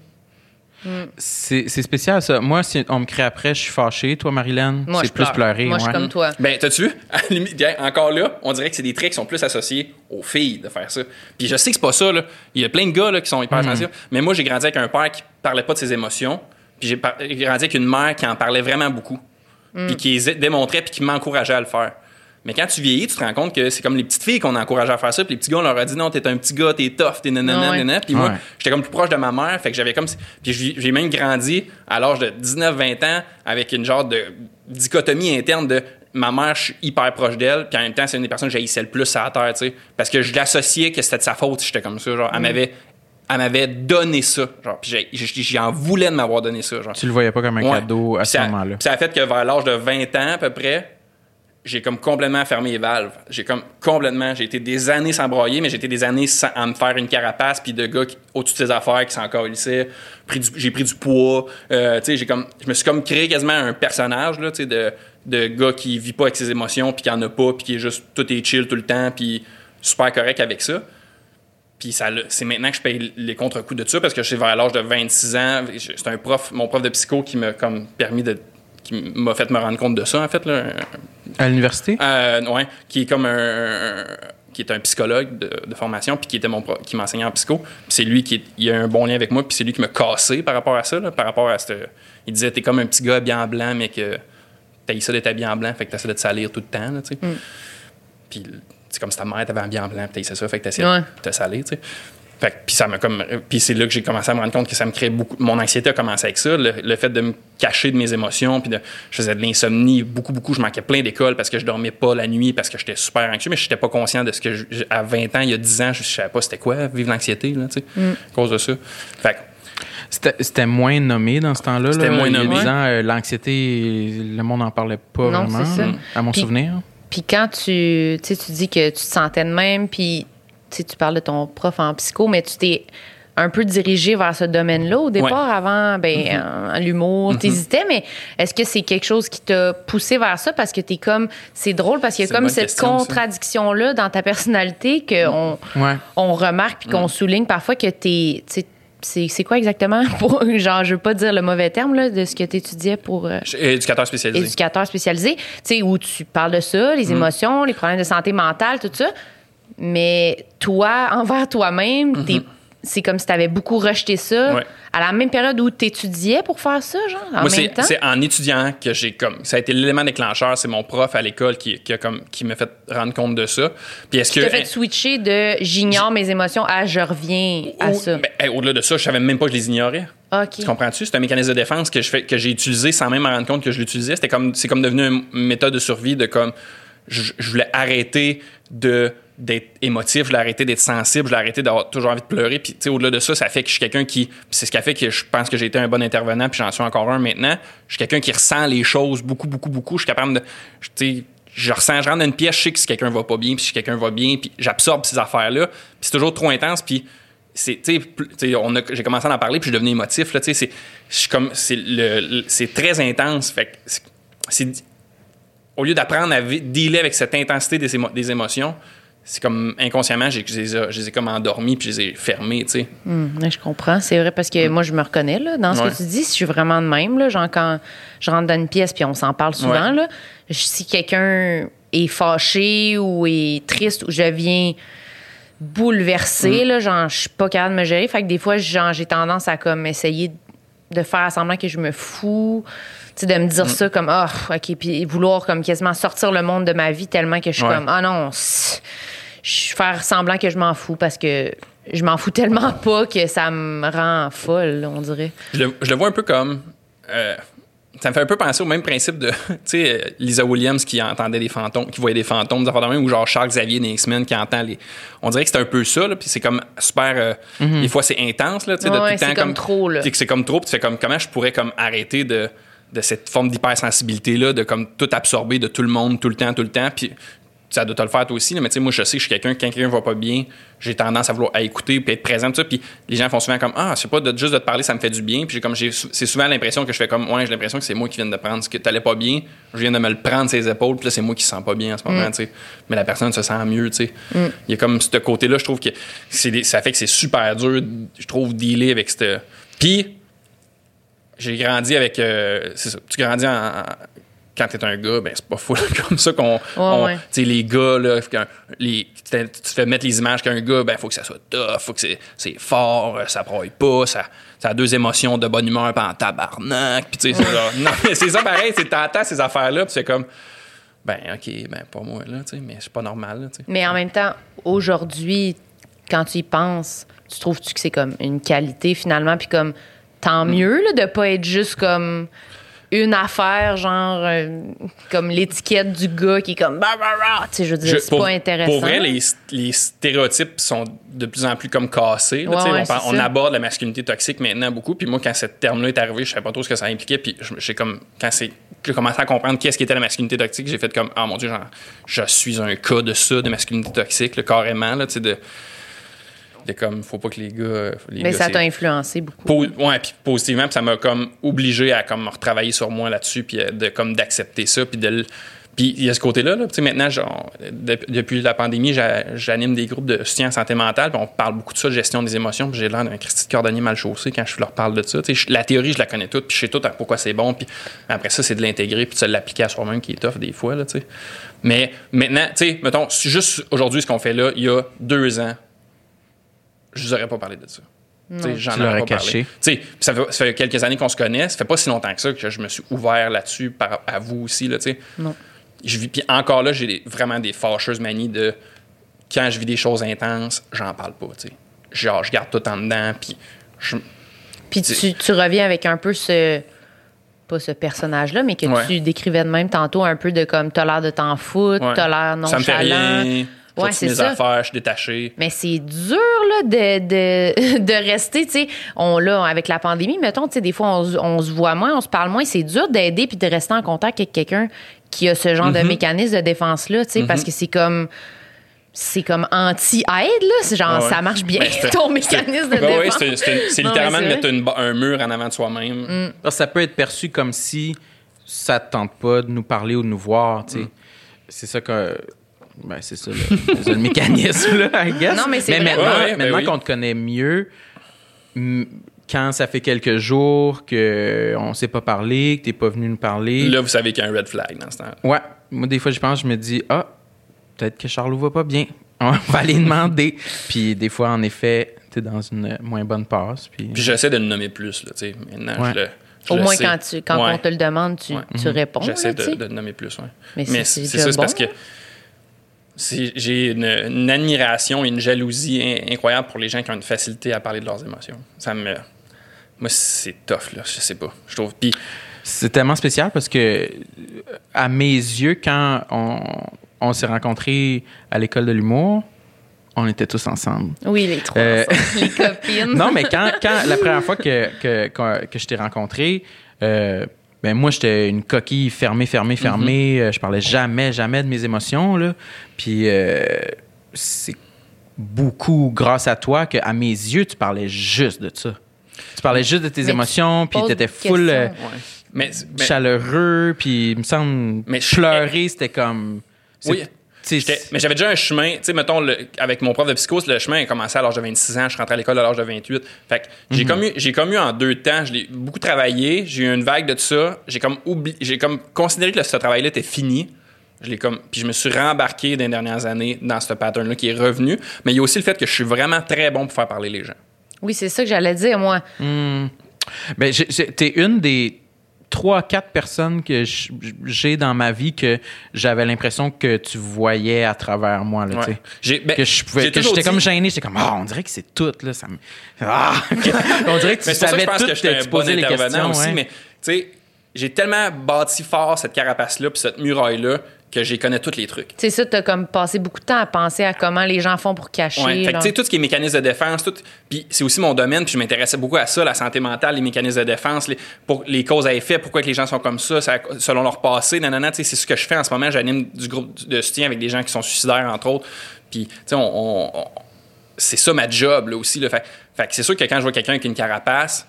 C'est c'est spécial, ça. Moi, si on me crie après, je suis fâché. Toi, Marilyn, Moi, c'est plus pleure. pleurer. Moi, je suis ouais. comme toi. Ben, t'as-tu encore là, on dirait que c'est des traits qui sont plus associés aux filles de faire ça. Puis je sais que c'est pas ça, là. Il y a plein de gars là, qui sont hyper sensibles. Mais moi, j'ai grandi avec un père qui parlait pas de ses émotions. Puis j'ai grandi avec une mère qui en parlait vraiment beaucoup. Puis qui les démontrait, puis qui m'encourageait à le faire. Mais quand tu vieillis, tu te rends compte que c'est comme les petites filles qu'on encourageait à faire ça, puis les petits gars, on leur a dit non, t'es un petit gars, t'es tough, t'es nanana, Ah ouais. nanana. Puis moi, Ouais. j'étais comme plus proche de ma mère, fait que j'avais comme. Puis j'ai j'ai même grandi à l'âge de 19-20 ans avec une genre de dichotomie interne de ma mère, je suis hyper proche d'elle, puis en même temps, c'est une des personnes que j'haïssais le plus à la terre, tu sais. Parce que je l'associais que c'était de sa faute si j'étais comme ça. Genre, elle m'avait. Elle m'avait donné ça. Genre, puis j'ai- j'ai- j'en voulais de m'avoir donné ça. Genre. Tu le voyais pas comme un Ouais. cadeau à Puis ce moment-là. puis ça a fait que vers l'âge de 20 ans à peu près, j'ai comme complètement fermé les valves. J'ai comme complètement, j'ai été des années sans broyer, mais j'ai été des années sans, à me faire une carapace, puis de gars qui- au-dessus de ses affaires qui s'en encore lycée. J'ai pris du poids. euh, tu sais, j'ai comme, je me suis comme créé quasiment un personnage là, de, de gars qui vit pas avec ses émotions, puis qui en a pas, puis qui est juste tout est chill tout le temps, puis super correct avec ça. Puis ça, c'est maintenant que je paye les contre-coups de ça parce que je sais vers l'âge de 26 ans, c'est un prof, mon prof de psycho qui m'a comme permis de qui m'a fait me rendre compte de ça en fait là. À l'université? Euh, ouais, qui est comme un, un- qui est un psychologue de, de formation puis qui était mon pro- qui m'enseignait en psycho. Puis c'est lui qui est- il a un bon lien avec moi puis c'est lui qui m'a cassé par rapport à ça là, par rapport à cette il disait t'es comme un petit gars bien en blanc mais que t'as ça d'être habillé en blanc fait que t'essaies de te salir tout le temps là, tu sais. Puis c'est comme si ta mère t'avait habillé en blanc, puis t'as ça, fait que t'essayes Ouais. de te saler, tu sais. Fait que, puis ça m'a comme puis c'est là que j'ai commencé à me rendre compte que ça me créait beaucoup mon anxiété a commencé avec ça le, le fait de me cacher de mes émotions puis de je faisais de l'insomnie beaucoup beaucoup je manquais plein d'école parce que je dormais pas la nuit parce que j'étais super anxieux mais je n'étais pas conscient de ce que je- à 20 ans il y a 10 ans je, je savais pas c'était quoi vivre l'anxiété là tu sais à cause de ça fait que, C'était c'était moins nommé dans ce temps-là. C'était là. moins Il y a nommé. euh, l'anxiété, le monde n'en parlait pas Non, vraiment, c'est ça. à mon Puis- souvenir. Puis quand tu, tu dis que tu te sentais de même, puis tu sais, tu parles de ton prof en psycho, mais tu t'es un peu dirigé vers ce domaine-là au départ, Ouais. avant ben, Mm-hmm. l'humour, t'hésitais, mais est-ce que c'est quelque chose qui t'a poussé vers ça? Parce que t'es comme, c'est drôle parce qu'il y a comme cette question, ça. contradiction-là dans ta personnalité qu'on Ouais. on remarque puis Mm. qu'on souligne parfois que t'es, c'est, c'est quoi exactement? Pour, genre, je veux pas dire le mauvais terme, là, de ce que tu étudiais pour euh, éducateur spécialisé. éducateur spécialisé, tu sais, où tu parles de ça, Mm. les émotions, les problèmes de santé mentale, tout ça. Mais toi, envers toi-même, t'es- c'est comme si tu avais beaucoup rejeté ça. Ouais. à la même période où tu étudiais pour faire ça, genre, en Moi, même c'est temps? c'est en étudiant que j'ai comme. Ça a été l'élément déclencheur. C'est mon prof à l'école qui, qui, a comme, qui m'a fait rendre compte de ça. Puis est-ce Tu que. t'as fait switcher de j'ignore mes émotions à je reviens à ça? ben, hey, Au-delà de ça, je savais même pas que je les ignorais. Tu comprends-tu? C'est un mécanisme de défense que je fais, que j'ai utilisé sans même me rendre compte que je l'utilisais. C'était comme, c'est comme devenu une méthode de survie de comme, je, je voulais arrêter de d'être émotif, je voulais arrêter d'être sensible, je voulais arrêter d'avoir toujours envie de pleurer. Puis, au-delà de ça, ça fait que je suis quelqu'un qui, c'est ce qui a fait que je pense que j'ai été un bon intervenant, puis j'en suis encore un maintenant. Je suis quelqu'un qui ressent les choses beaucoup, beaucoup, beaucoup. Je suis capable de, tu je ressens, je rentre dans une pièce, je sais que si quelqu'un va pas bien, puis si quelqu'un va bien, puis j'absorbe ces affaires-là. Puis c'est toujours trop intense, puis c'est tu sais, plus- tu sais, on a j'ai commencé à en parler puis je devenais émotif là tu sais c'est suis comme c'est c'est très intense fait c'est- au lieu d'apprendre à dealer avec cette intensité des émotions c'est comme inconsciemment je les ai- je les ai comme endormis puis je les ai fermés tu sais ouais, je comprends. C'est vrai parce que moi, je me reconnais là, dans ce Ouais. que tu dis. Si je suis vraiment de même, là, genre quand je rentre dans une pièce puis on s'en parle souvent, Ouais. là, si quelqu'un est fâché ou est triste ou je viens bouleversée, là, genre, je suis pas capable de me gérer. Fait que des fois, genre, j'ai tendance à comme essayer de faire semblant que je me fous, tu sais, de me dire ça comme, ah, OK, puis vouloir comme quasiment sortir le monde de ma vie tellement que je suis Ouais. comme, ah non, c'est- je faire semblant que je m'en fous parce que je m'en fous tellement pas que ça me rend folle, on dirait. je le, je le vois un peu comme euh, ça me fait un peu penser au même principe de tu sais euh, Lisa Williams qui entendait des fantômes qui voyait des fantômes des affaires de même ou genre Charles Xavier des X-Men qui entend les on dirait que c'est un peu ça là puis c'est comme super euh, des fois c'est intense là tu sais de Mhm. Tout le temps c'est comme trop, là. c'est comme trop puis tu fais comme comment je pourrais comme arrêter de de cette forme d'hypersensibilité là de comme tout absorber de tout le monde tout le temps tout le temps puis ça doit te le faire toi aussi, là, mais tu sais, moi, je sais que je suis quelqu'un, quand quelqu'un va pas bien, j'ai tendance à vouloir à écouter puis être présent, tout ça. Puis les gens font souvent comme, ah, je sais pas, de, juste de te parler, ça me fait du bien. Puis j'ai comme, c'est souvent l'impression que je fais comme, ouais, j'ai l'impression que c'est moi qui viens de prendre ce que t'allais pas bien. Je viens de me le prendre ses épaules, puis là, c'est moi qui se sens pas bien en ce moment, tu sais. Mais la personne se sent mieux, tu sais. Il y a comme ce côté-là, je trouve que c'est ça fait que c'est super dur, je trouve, dealer avec cette. Puis, j'ai grandi avec. euh, c'est ça. Tu grandis en. en- quand t'es un gars, ben c'est pas fou comme ça qu'on. on- ouais. Tu sais, les gars, là, les, tu te fais mettre les images qu'un gars, ben faut que ça soit tough, faut que c'est, fort, euh, ça broye pas, ça, ça a deux émotions de bonne humeur, pas en tabarnak. Puis tu sais, c'est. Non, mais c'est ça pareil, c'est t'entends ces affaires-là, puis c'est comme. Ben, OK, ben, pas moi, là, tu sais, mais c'est pas normal, là, tu sais. Mais en même temps, aujourd'hui, quand tu y penses, tu trouves-tu que c'est comme une qualité finalement, puis comme tant mieux là, de pas être juste comme une affaire, genre euh, comme l'étiquette du gars qui est comme bah, bah, bah. tu sais, je veux dire, c'est pas intéressant. Pour vrai, les, les stéréotypes sont de plus en plus comme cassés. là, Ouais, tu sais, ouais, on, aborde la masculinité toxique maintenant beaucoup. Puis moi, quand ce terme-là est arrivé, je savais pas trop ce que ça impliquait. Puis j'ai comme quand c'est j'ai commencé à comprendre qu'est-ce qu'était la masculinité toxique, j'ai fait comme ah mon dieu, genre, je suis un cas de ça, de masculinité toxique, là, carrément là, tu sais de de comme faut pas que les gars les Mais gars, ça t'a influencé beaucoup. Po- ouais, puis positivement, puis ça m'a comme obligé à comme retravailler sur moi là-dessus, puis euh, de comme d'accepter ça, puis de le- puis il y a ce côté-là, là, maintenant, genre, de- depuis la pandémie, j'a- j'anime des groupes de soutien en santé mentale, puis on parle beaucoup de ça, de gestion des émotions, puis j'ai l'air d'un Christy de cordonnier mal chaussé quand je leur parle de ça. Je- la théorie, je la connais toute, puis je sais tout à pourquoi c'est bon, puis après ça, c'est de l'intégrer, puis de l'appliquer à soi-même qui est tough des fois, là, tu sais. Mais maintenant, tu sais, mettons, juste aujourd'hui, ce qu'on fait là, il y a deux ans, je vous aurais pas parlé de ça. J'en aurais l'aurais pas parlé. caché. Tu sais, puis ça fait, ça fait quelques années qu'on se connaît. Ça fait pas si longtemps que ça que je me suis ouvert là-dessus par, à vous aussi. Là, tu sais. Non. Je vis, puis encore là, j'ai vraiment des fâcheuses manies de quand je vis des choses intenses, j'en parle pas. tu sais. Genre, je garde tout en dedans. Puis je- Puis tu, tu reviens avec un peu ce. Pas ce personnage-là, mais que Ouais. tu décrivais de même tantôt, un peu de comme t'as l'air de t'en foutre, ouais. t'as l'air Ça me fait nonchalant. rien. Je Ouais, c'est mes ça. affaires, je suis détaché. Mais c'est dur là, de, de, de rester, tu sais, on là avec la pandémie, mettons, tu sais, des fois on, se- on se voit moins, on se parle moins, c'est dur d'aider puis de rester en contact avec quelqu'un qui a ce genre de mécanisme de défense là, tu sais, parce que c'est comme c'est comme anti-aide, là. C'est genre, Ouais, ça marche bien, Ben, c'est- ton mécanisme de Ouais, ouais, défense. c'est- littéralement de mettre une- un mur en avant de soi-même. Alors, Ça peut être perçu comme si ça te tente pas de nous parler ou de nous voir, tu sais. C'est ça que. Ben, c'est ça, le, c'est ça le mécanisme, là, I guess. Non, mais c'est vrai. maintenant, Ouais, ouais, ben maintenant oui. qu'on te connaît mieux, quand ça fait quelques jours qu'on s'est pas parlé, que t'es pas venu nous parler. Là, vous savez qu'il y a un red flag dans ce temps Ouais. Moi, des fois, je pense, je me dis, ah, peut-être que Charlot va pas bien. On va aller demander. Puis des fois, en effet, t'es dans une moins bonne passe. Puis... Puis j'essaie de le nommer plus, là, tu sais. Maintenant, Ouais. je le. je Au moins, sais. quand, tu, quand Ouais. on te le demande, tu, Ouais. tu réponds. J'essaie là, de, tu de le nommer plus, ouais. Mais Mais c'est- ça, c'est parce que j'ai une, une admiration et une jalousie in- incroyable pour les gens qui ont une facilité à parler de leurs émotions. Ça me. Moi, c'est tough, là. Je sais pas. Je trouve. Puis, C'est tellement spécial parce que, euh, à mes yeux, quand on, on s'est rencontrés à l'école de l'humour, on était tous ensemble. Oui, les trois. Euh, ensemble. les copines. Non, mais quand, quand la première fois que, que, que, que je t'ai rencontré, euh, ben moi, j'étais une coquille fermée, fermée, fermée. Euh, Je parlais jamais, jamais de mes émotions. Là. Puis euh, c'est beaucoup grâce à toi que, à mes yeux, tu parlais juste de ça. Tu parlais juste de tes Mais tu émotions, puis t'étais des full euh, ouais. Mais, mais- chaleureux, puis il me semble Mais pleurer, c'était comme... Oui. Mais j'avais déjà un chemin, tu sais, mettons, le- avec mon prof de psycho, le chemin a commencé à l'âge de 26 ans, je suis rentré à l'école à l'âge de 28. Fait que j'ai Mhm. comme eu, j'ai comme eu en deux temps, je l'ai beaucoup travaillé, j'ai eu une vague de tout ça, j'ai comme oublié, j'ai comme considéré que ce travail-là était fini. Je l'ai comme, puis je me suis rembarqué dans les dernières années dans ce pattern-là qui est revenu. Mais il y a aussi le fait que je suis vraiment très bon pour faire parler les gens. Oui, c'est ça que j'allais dire, moi. Ben, j'ai- j'ai- t'es une des trois, quatre personnes que j'ai dans ma vie que j'avais l'impression que tu voyais à travers moi. Là. Ouais. Ben, que je pouvais, que j'étais dit- comme gêné. J'étais comme, ah, on dirait que c'est tout. Là, ça me... ah, on dirait que tu Mais pour ça que savais je pense tout, que j'étais tu un bon posais les questions. aussi, ouais. mais tu sais, j'ai tellement bâti fort cette carapace-là puis cette muraille-là que j'y connais tous les trucs. C'est ça, t'as comme passé beaucoup de temps à penser à comment les gens font pour cacher. Ouais. Fait que, tu tout ce qui est mécanisme de défense, tout. Puis c'est aussi mon domaine, puis je m'intéressais beaucoup à ça, la santé mentale, les mécanismes de défense, les, pour, les causes à effet, pourquoi que les gens sont comme ça, ça- selon leur passé, nanana, tu sais, c'est ce que je fais en ce moment. J'anime du groupe de soutien avec des gens qui sont suicidaires, entre autres. Puis, tu sais, on, on- on- c'est ça ma job, là, aussi. Là. Fait, fait que c'est sûr que quand je vois quelqu'un avec une carapace,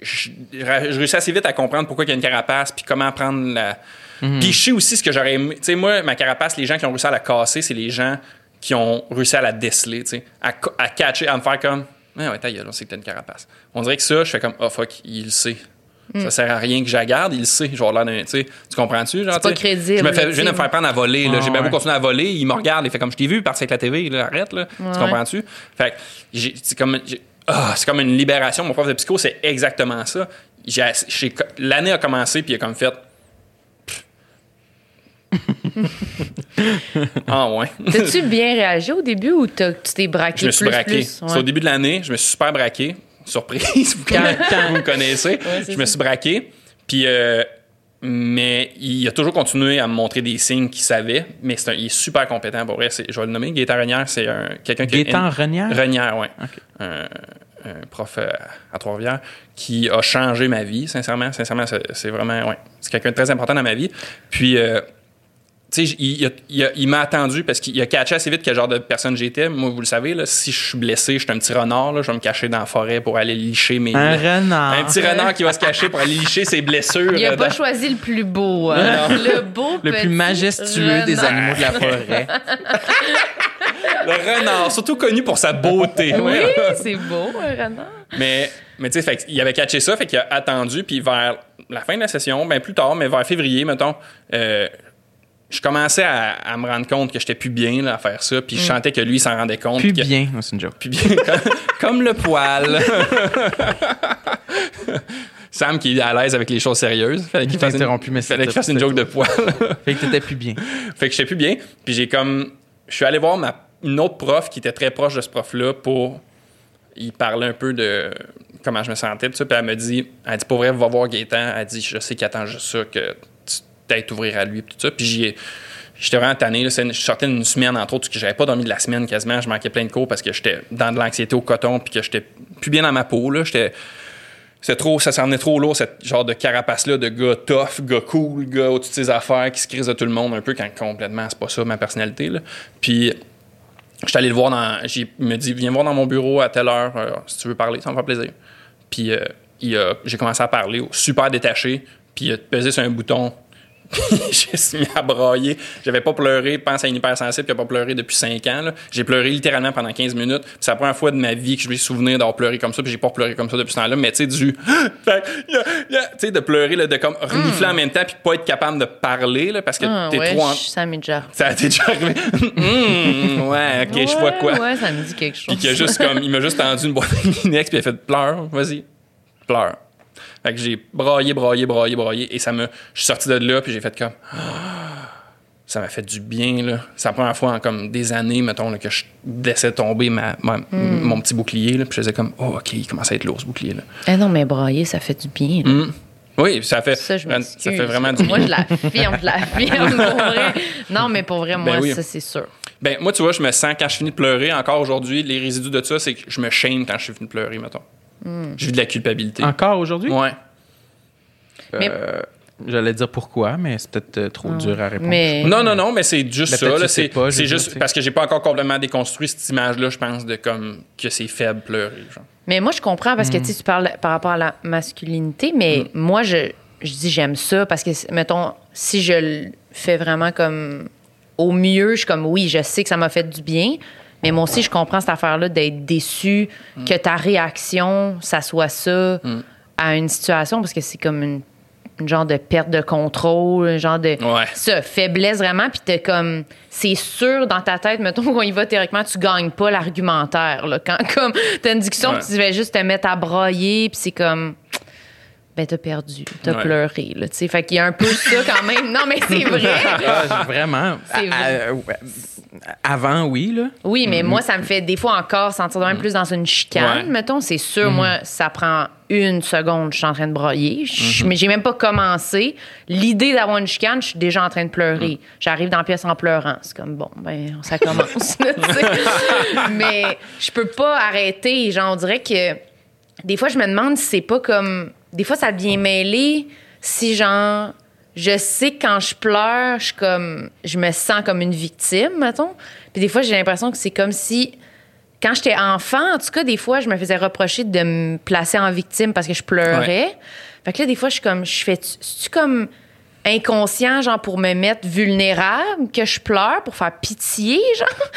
je, je réussis assez vite à comprendre pourquoi il y a une carapace, puis comment prendre la. Puis je sais aussi ce que j'aurais aimé. Tu sais, moi, ma carapace, les gens qui ont réussi à la casser, c'est les gens qui ont réussi à la déceler, tu sais, à, catcher, à me faire comme. Ouais, ouais, ta gueule, on sait que t'as une carapace. On dirait que ça, je fais comme, oh fuck, il le sait. Ça sert à rien que je la garde, il le sait. Genre là, tu comprends-tu? Genre, C'est pas tu sais, crédible, Je, me fais, là, je viens de me faire prendre à voler. là. Ah, J'ai bien beau ouais. continuer à voler, il me regarde, il fait comme je t'ai vu partir avec la TV, là, arrête, là. Tu comprends-tu? Fait c'est comme, ah, c'est comme une libération. Mon prof de psycho, c'est exactement ça. L'année a commencé, puis il a comme fait. ah ouais. T'as-tu bien réagi au début ou t'as- tu t'es braqué Je me suis plus, braqué. plus? C'est au début de l'année, je me suis super braqué. Surprise, vous, vous me connaissez. je me suis braqué. Puis, euh, mais il a toujours continué à me montrer des signes qu'il savait. Mais c'est un- il est super compétent pour vrai. C'est- Je vais le nommer. Gaétan Renière, c'est un, quelqu'un qui Gaétan Renière? Renière, oui. Un, un prof euh, à Trois-Rivières qui a changé ma vie, sincèrement. Sincèrement, c'est c'est vraiment, ouais. C'est quelqu'un de très important dans ma vie. Puis, euh, tu sais, il, il a- il a- il m'a attendu parce qu'il a catché assez vite quel genre de personne j'étais. Moi, vous le savez, là, si je suis blessé, je suis un petit renard, là, je vais me cacher dans la forêt pour aller licher mes. Un renard. Un petit renard qui va se cacher pour aller licher ses blessures. Il a euh, pas dans- choisi le plus beau. hein. Le beau Le petit plus majestueux des animaux de la forêt. Le renard, surtout connu pour sa beauté. Oui, c'est beau, un renard. Mais, mais tu sais, fait il avait catché ça, fait qu'il a attendu, puis vers la fin de la session, ben plus tard, mais vers février, mettons, euh, je commençais à, à me rendre compte que j'étais plus bien là, à faire ça, puis je sentais que lui il s'en rendait compte. Plus puis que- bien. C'est une joke. Plus bien, comme, comme le poil. Sam qui est à l'aise avec les choses sérieuses. Fallait qu'il fasse une, mais fallait qu'il fasse une joke de poil. Fait que t'étais plus bien. fait que j'étais plus bien. Puis j'ai comme. Je suis allé voir ma, une autre prof qui était très proche de ce prof-là pour. Il parlait un peu de comment je me sentais. Puis elle me dit Elle dit, pour vrai, va voir Gaétan. Elle dit, je sais qu'il attend juste ça, que t'aies ouvrir à lui. Puis tout ça. Puis J'étais vraiment tanné. là. Je sortais d'une semaine, entre autres, que j'avais pas dormi de la semaine quasiment. Je manquais plein de cours parce que j'étais dans de l'anxiété au coton, puis que j'étais plus bien dans ma peau. Là. J'étais. C'est trop, ça s'en est trop lourd, cette genre de carapace-là de gars tough, gars cool, gars au-dessus de ses affaires, qui se crise de tout le monde un peu quand complètement c'est pas ça ma personnalité. Là. Puis je suis allé le voir dans. Il me dit Viens voir dans mon bureau à telle heure, euh, si tu veux parler, ça me fait plaisir. Puis euh, il j'ai commencé à parler, super détaché, puis il a pesé sur un bouton. J'ai suis mis à brailler. J'avais pas pleuré, pense à une hypersensible qui a pas pleuré depuis 5 ans. là. J'ai pleuré littéralement pendant 15 minutes. Puis c'est la première fois de ma vie que je vais souvenir d'avoir pleuré comme ça. Puis j'ai pas pleuré comme ça depuis ce temps-là. Mais tu sais, du. Tu sais, de pleurer, là, de comme renifler en même temps, puis pas être capable de parler, là, parce que Ah, t'es ouais, trop en. je- ça m'est déjà. Ça a été déjà arrivé. Hum, ouais, ok, je vois quoi. Ouais, ouais, ça me dit quelque chose. Puis juste comme, il m'a juste tendu une boîte de Kleenex puis il a fait pleure, vas-y, pleure. Fait que j'ai braillé, braillé, braillé, braillé et ça me, je suis sorti de là puis j'ai fait comme, Ah, ça m'a fait du bien là. C'est la première fois en comme des années, mettons, là, que je laissais tomber ma, ma- Hmm. mon petit bouclier là, puis je faisais comme, oh ok, il commence à être lourd ce bouclier là. Eh non, mais brailler, ça fait du bien. là. Hum. Oui, ça fait, Ça, je ça fait vraiment du bien. Moi, je l'affirme, je l'affirme, pour vrai. Non, mais pour vrai, moi, Ben oui. ça, c'est sûr. Ben, moi, tu vois, je me sens, quand je finis de pleurer, encore aujourd'hui, les résidus de ça, c'est que je me shame quand je suis fini de pleurer, mettons. Hmm. J'ai de la culpabilité. Encore aujourd'hui? Ouais. Mais- Euh, J'allais dire pourquoi, mais c'est peut-être euh, trop dur à répondre. Mais. Non, non, non, mais c'est juste Mais ça. C'est juste parce que j'ai pas encore complètement déconstruit cette image-là, je pense, de comme que c'est faible pleurer. Genre. Mais moi, je comprends parce que Mm. tu parles par rapport à la masculinité, mais moi, je, je dis j'aime ça parce que, mettons, si je le fais vraiment comme au mieux, je suis comme oui, je sais que ça m'a fait du bien, mais moi aussi, je comprends cette affaire-là d'être déçu, Mm. que ta réaction, ça soit ça à une situation parce que c'est comme une, une genre de perte de contrôle, un genre de Ouais. ça, faiblesse vraiment, puis t'es comme, c'est sûr dans ta tête, mettons qu'on y va théoriquement, tu gagnes pas l'argumentaire, là. Quand, comme, t'as une discussion, Ouais. puis tu vas juste te mettre à brailler, puis c'est comme, ben t'as perdu, t'as Ouais. pleuré, là, tu sais. Fait qu'il y a un peu ça quand même. Non, mais c'est vrai. Ah, vraiment. C'est À- à- ouais. Avant, oui, là. Oui, mais moi, ça me fait des fois encore sentir de même plus dans une chicane, Ouais. mettons. C'est sûr, moi, ça prend une seconde, je suis en train de brailler. Je- Mais j'ai même pas commencé. L'idée d'avoir une chicane, je suis déjà en train de pleurer. J'arrive dans la pièce en pleurant. C'est comme, bon, ben, ça commence. là, tu sais. mais je peux pas arrêter. Genre, on dirait que des fois, je me demande si c'est pas comme. Des fois, ça devient mêlé si, genre, je sais que quand je pleure, je, comme, je me sens comme une victime, mettons. Puis des fois, j'ai l'impression que c'est comme si. Quand j'étais enfant, en tout cas, des fois, je me faisais reprocher de me placer en victime parce que je pleurais. Fait que là, des fois, je suis comme. Je fais. tu comme inconscient, genre, pour me mettre vulnérable, que je pleure, pour faire pitié, genre?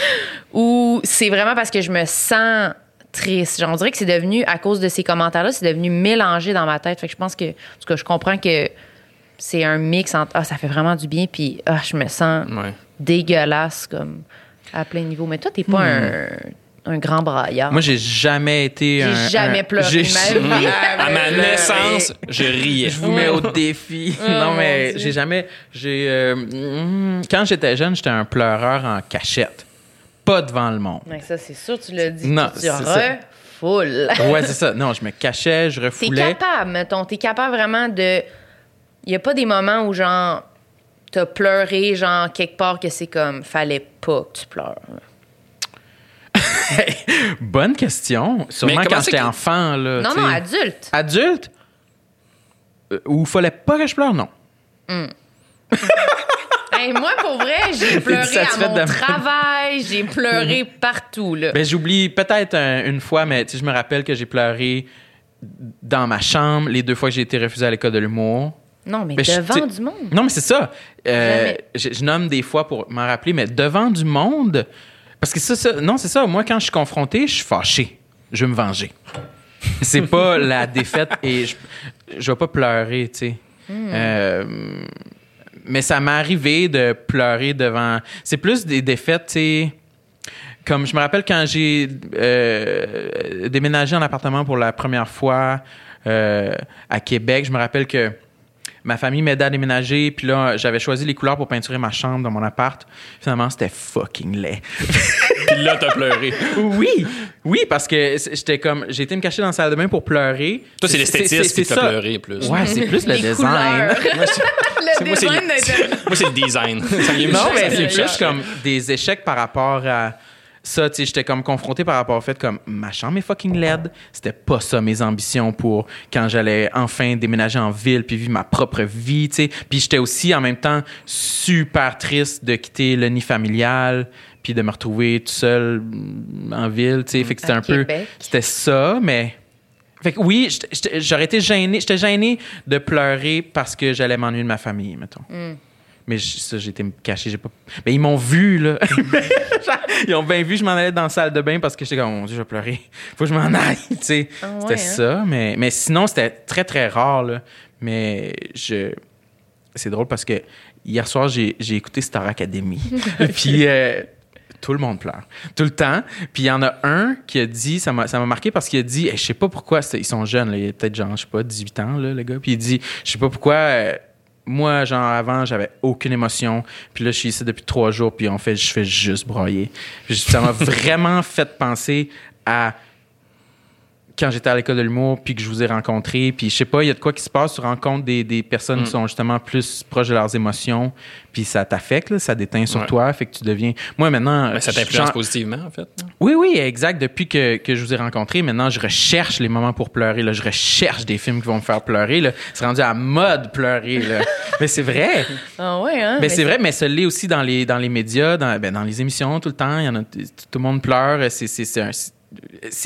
Ou c'est vraiment parce que je me sens triste. Genre, on dirait que c'est devenu, à cause de ces commentaires-là, c'est devenu mélangé dans ma tête. Fait que je pense que, en tout cas, je comprends que c'est un mix entre, ah, ça fait vraiment du bien, puis, ah, je me sens Ouais. dégueulasse, comme, à plein niveau. Mais toi, t'es pas un, un grand braillard. Moi, j'ai jamais été J'ai un. jamais un- pleuré j'ai ma vie. À ma naissance, je riais. Je vous mets au défi. Oh, non, mais j'ai jamais. J'ai. euh, mm, quand j'étais jeune, j'étais un pleureur en cachette. Pas devant le monde. Mais ça, c'est sûr, tu l'as dit. Non, tu c'est ça. refoules. Ouais, c'est ça. Non, je me cachais, je T'es refoulais. capable, mettons. T'es capable vraiment de. Il y a pas des moments où, genre, t'as pleuré, genre, quelque part que c'est comme, fallait pas que tu pleures. Bonne question. Sûrement quand j'étais que- enfant, là. Non, non, adulte. Adulte? Euh, Où fallait pas que je pleure, non. Hey, moi, pour vrai, j'ai pleuré à mon de- travail, j'ai pleuré partout, là. Ben, j'oublie peut-être un- une fois, mais je me rappelle que j'ai pleuré dans ma chambre les deux fois que j'ai été refusé à l'école de l'humour. non, mais Ben, devant du monde. Non, mais c'est ça. Euh, je nomme des fois pour m'en rappeler, mais devant du monde. Parce que ça, ça- non, c'est ça. Moi, quand je suis confronté, je suis fâché. Je veux me venger. C'est pas la défaite et je, je vais pas pleurer, tu sais. Hmm. Euh, mais ça m'est arrivé de pleurer devant. C'est plus des défaites, tu sais. Comme je me rappelle quand j'ai euh, déménagé en appartement pour la première fois euh, à Québec, je me rappelle que ma famille m'aidait à déménager, puis là, j'avais choisi les couleurs pour peinturer ma chambre dans mon appart. Finalement, c'était fucking laid. Puis là, t'as pleuré. oui, oui, parce que j'étais comme, j'ai été me cacher dans la salle de bain pour pleurer. Toi, c'est l'esthétisme qui ça. pleurer plus. Ouais, c'est plus le Les design. couleurs. Moi, c'est- le moi, design moi, c'est le Non, mais c'est c'est plus comme des échecs par rapport à ça. Tu sais, j'étais comme confronté par rapport au fait comme ma chambre est fucking laide. C'était pas ça mes ambitions pour quand j'allais enfin déménager en ville puis vivre ma propre vie. Tu sais, puis j'étais aussi en même temps super triste de quitter le nid familial puis de me retrouver tout seul mm, en ville, tu sais. Fait que c'était un peu. C'était ça, mais. Fait que oui, j'étais- j'étais- j'aurais été gêné. J'étais gêné de pleurer parce que j'allais m'ennuyer de ma famille, mettons. Hmm. Mais ça, j'ai été me cacher. J'ai pas... Mais ils m'ont vu, là. ils ont bien vu, que je m'en allais dans la salle de bain parce que j'étais comme, oh mon Dieu, je vais pleurer. Faut que je m'en aille, tu sais. Ah ouais, c'était hein? ça. Mais, mais sinon, c'était très, très rare, là. Mais je. C'est drôle parce que hier soir, j'ai j'ai écouté Star Academy. Puis. euh, tout le monde pleure. Tout le temps. Puis il y en a un qui a dit, ça m'a marqué parce qu'il a dit, eh, je sais pas pourquoi, ils sont jeunes, là, il a peut-être genre, je sais pas, 18 ans, le gars. Puis il dit, je sais pas pourquoi, euh, moi, genre avant, j'avais aucune émotion. Puis là, je suis ici depuis trois jours, puis en fait, je fais juste broyer. Ça m'a vraiment fait penser à quand j'étais à l'école de l'humour, puis que je vous ai rencontré, puis je sais pas, il y a de quoi qui se passe, tu rencontres des, des personnes Mm. qui sont justement plus proches de leurs émotions, puis ça t'affecte, là, ça déteint sur Ouais. toi, fait que tu deviens... Moi, maintenant... Mais ça t'influence positivement, en fait. Oui, oui, exact. Depuis que, que je vous ai rencontré, maintenant, je recherche les moments pour pleurer, là. Je recherche des films qui vont me faire pleurer, là. C'est rendu à mode pleurer, là. mais c'est vrai. Ah ouais, hein? Mais c'est vrai, mais ça l'est aussi dans les, dans les médias, dans, ben, dans les émissions, tout le temps. Il y en a, tout le monde pleure. C'est, c'est, c'est, un- c'est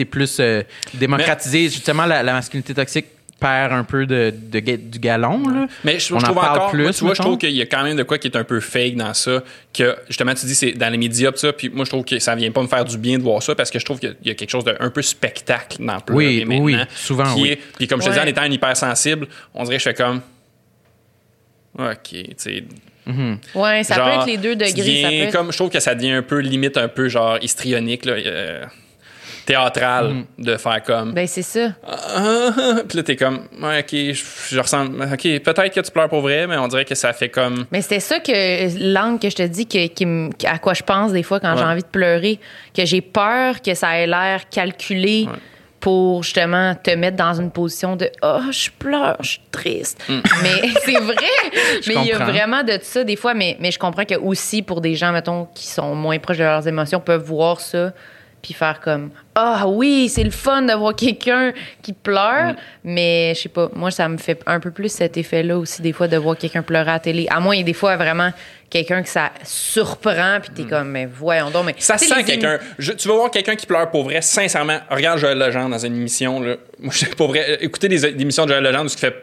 plus euh, démocratisé. Justement, la, la masculinité toxique perd un peu de, du galon. Là. Mais je, On je en trouve parle encore, plus, moi, tu vois, je trouve qu'il y a quand même de quoi qui est un peu fake dans ça, que justement, tu dis, c'est dans les médias, pis ça, puis moi, je trouve que ça vient pas me faire du bien de voir ça, parce que je trouve qu'il y a- quelque chose d'un peu spectacle dans pleurer Oui, maintenant. oui, souvent, qui oui. est- Puis comme je te dis, Ouais. en étant un hypersensible, on dirait que je fais comme... OK, tu sais... Ouais, ça peut être les deux degrés. Ça peut être- comme, je trouve que ça devient un peu, limite, un peu genre histrionique, là, euh, théâtral, Mhm. de faire comme... Ben, c'est ça. Ah, puis là, t'es comme, ouais, ok, je, je ressens, ok, peut-être que tu pleures pour vrai, mais on dirait que ça fait comme. Mais c'était ça que l'angle que je te dis, que, qui me- à quoi je pense des fois quand j'ai envie de pleurer, que j'ai peur que ça ait l'air calculé Ouais. pour justement te mettre dans une position de oh je pleure, je suis triste. Mais c'est vrai. mais il y a vraiment de ça des fois. Mais, mais je comprends que aussi pour des gens mettons qui sont moins proches de leurs émotions peuvent voir ça puis faire comme ah oui c'est le fun de voir quelqu'un qui pleure mais je sais pas moi ça me fait un peu plus cet effet là aussi des fois de voir quelqu'un pleurer à la télé à moins il y a des fois vraiment quelqu'un que ça surprend puis t'es comme mais voyons donc mais Ça sent quelqu'un. je- Tu vas voir quelqu'un qui pleure pour vrai, sincèrement. Regarde Joël Legendre dans une émission. Là. Moi, je pour vrai. Écoutez des, des émissions de Joël Legendre où il fait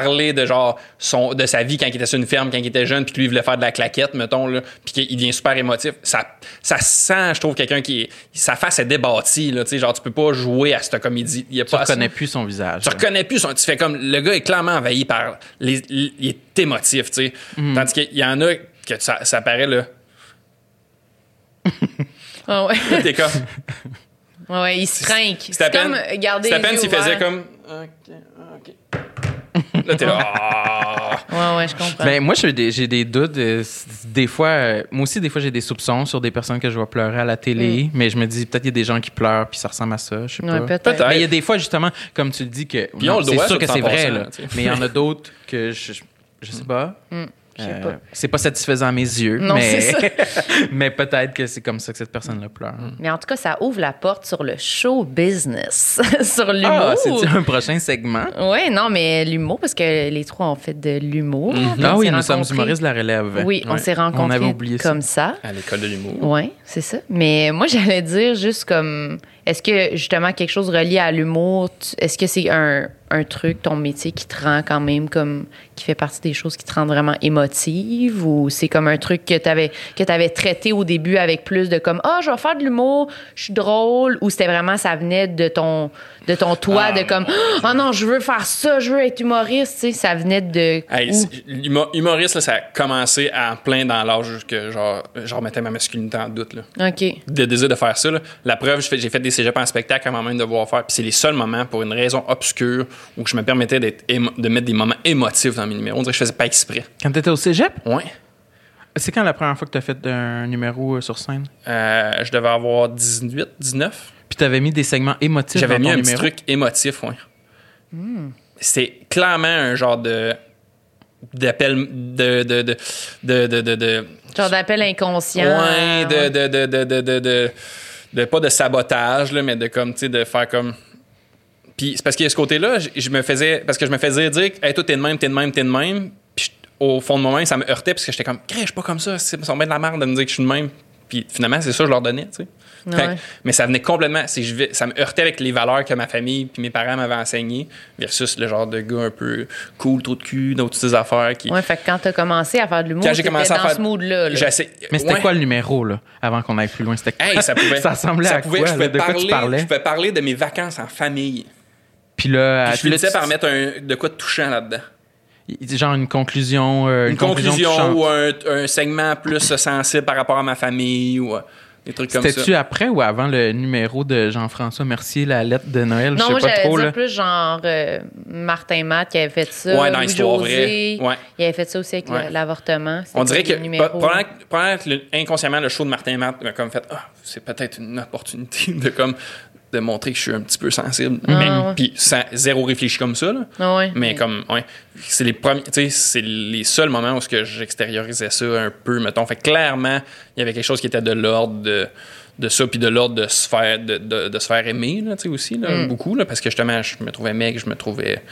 parler de genre son de sa vie quand il était sur une ferme quand il était jeune puis que lui il voulait faire de la claquette mettons là puis qu'il devient super émotif ça ça sent je trouve quelqu'un qui sa face est débattie là tu sais genre tu peux pas jouer à cette comédie il y a Tu pas reconnais plus son visage. tu reconnais plus son, tu fais comme le gars est clairement envahi par les, les- il est émotif tu sais Mhm. tandis qu'il y en a que ça, ça paraît là Ah ouais. Là, t'es comme Ouais, il se trinque. c'est à peine comme garder c'est à peine s'il faisait comme ok ok là t'es là ah. Ouais, ouais, je comprends. Ben, moi, j'ai des, j'ai des doutes. euh, c- des fois, euh, moi aussi, des fois, j'ai des soupçons sur des personnes que je vois pleurer à la télé. Mais je me dis, peut-être qu'il y a des gens qui pleurent puis ça ressemble à ça. Je sais Mm. Ouais, pas. peut-être. Peut-être. Mais il y a des fois, justement, comme tu le dis, que. Puis on non, le c'est doit, sûr ça, que c'est vrai, là. là, tu sais. Mais il y en a d'autres que je, je sais pas. Je sais Euh, pas. c'est pas satisfaisant à mes yeux. Non, mais ça. mais peut-être que c'est comme ça que cette personne-là pleure. Mais en tout cas, ça ouvre la porte sur le show business, sur l'humour. Ah, c'est un prochain segment? Oui, non, mais l'humour, parce que les trois ont fait de l'humour. On Ah oui, nous sommes humoristes de la relève. Oui, on s'est On rencontrés avait oublié ça. comme ça. à l'école de l'humour Oui, c'est ça. Mais moi, j'allais dire juste comme, est-ce que justement quelque chose relié à l'humour, est-ce que c'est un, truc, ton métier, qui te rend quand même comme, qui fait partie des choses qui te rendent vraiment émotive? Ou c'est comme un truc que tu avais, traité au début avec plus de comme, ah, je vais faire de l'humour, je suis drôle ou c'était vraiment, ça venait de ton, de ton toit, Ah, de comme, ah non, je veux faire ça, je veux être humoriste, tu sais, ça venait de. Hey, humoriste, là, ça a commencé en plein dans l'âge que genre, je remettais ma masculinité en doute. Là. OK. De désir de faire ça. là. La preuve, j'ai fait, j'ai fait des cégeps en spectacle avant même de voir faire. Puis c'est les seuls moments, pour une raison obscure, où je me permettais d'être émo- de mettre des moments émotifs dans mes numéros. On dirait que je faisais pas exprès. Quand t'étais au cégep, Ouais. c'est quand la première fois que t'as fait un numéro euh, sur scène? Euh, je devais avoir 18, 19. Puis t'avais mis des segments émotifs J'avais mis ton un petit truc émotif, ouais. C'est clairement un genre de d'appel de de de de de, de, de- Genre d'appel inconscient. ouais de de de de de de, de- de- pas de sabotage là mais de comme tu sais de faire comme puis c'est parce qu'il y a ce côté-là, je, je me faisais parce que je me faisais dire hey, toi t'es de même, t'es de même, t'es de même. Puis au fond de moi-même, ça me heurtait parce que j'étais comme, suis pas comme ça, c'est sont bien de la merde de me dire que je suis de même. Puis finalement, c'est ça que je leur donnais, tu sais. Fait mais ça venait complètement. je ça me heurtait avec les valeurs que ma famille puis mes parents m'avaient enseignées, versus le genre de gars un peu cool, taux de cul, d'autres petites affaires qui. Ouais, fait que quand t'as commencé à faire de l'humour, Quand j'ai commencé à dans faire. ce mood-là. là. Mais c'était ouais. quoi le numéro, là, avant qu'on aille plus loin? C'était quoi? Hey, ça pouvait. ça ressemblait ça à pouvait- quoi? je là? quoi parler, tu parlais? Je pouvais parler de mes vacances en famille. Puis là, Puis je là, finissais tu- par mettre un, de quoi de touchant là-dedans. genre une conclusion. euh, Une, conclusion, touchante. ou un, un segment plus sensible par rapport à ma famille ou euh, des trucs comme ça. C'était-tu après ou avant le numéro de Jean-François Mercier, la lettre de Noël? Non, je moi, sais pas trop. dire Là. plus genre euh, Martin Matt qui avait fait ça. Ouais, dans l'histoire vraie. Ouais. Il avait fait ça aussi avec Ouais. l'avortement. On dirait que probablement, probablement que le- inconsciemment le show de Martin Matt m'a comme fait ah c'est peut-être une opportunité de comme de montrer que je suis un petit peu sensible Ah, mais ouais. puis sans zéro réfléchi comme ça là. Ah ouais. mais comme ouais c'est les premiers tu sais c'est les seuls moments où ce que j'extériorisais ça un peu mettons fait que clairement il y avait quelque chose qui était de l'ordre de de ça puis de l'ordre de se faire de, de, de se faire aimer là tu sais aussi là, Mm. beaucoup là parce que justement je me trouvais mec je me trouvais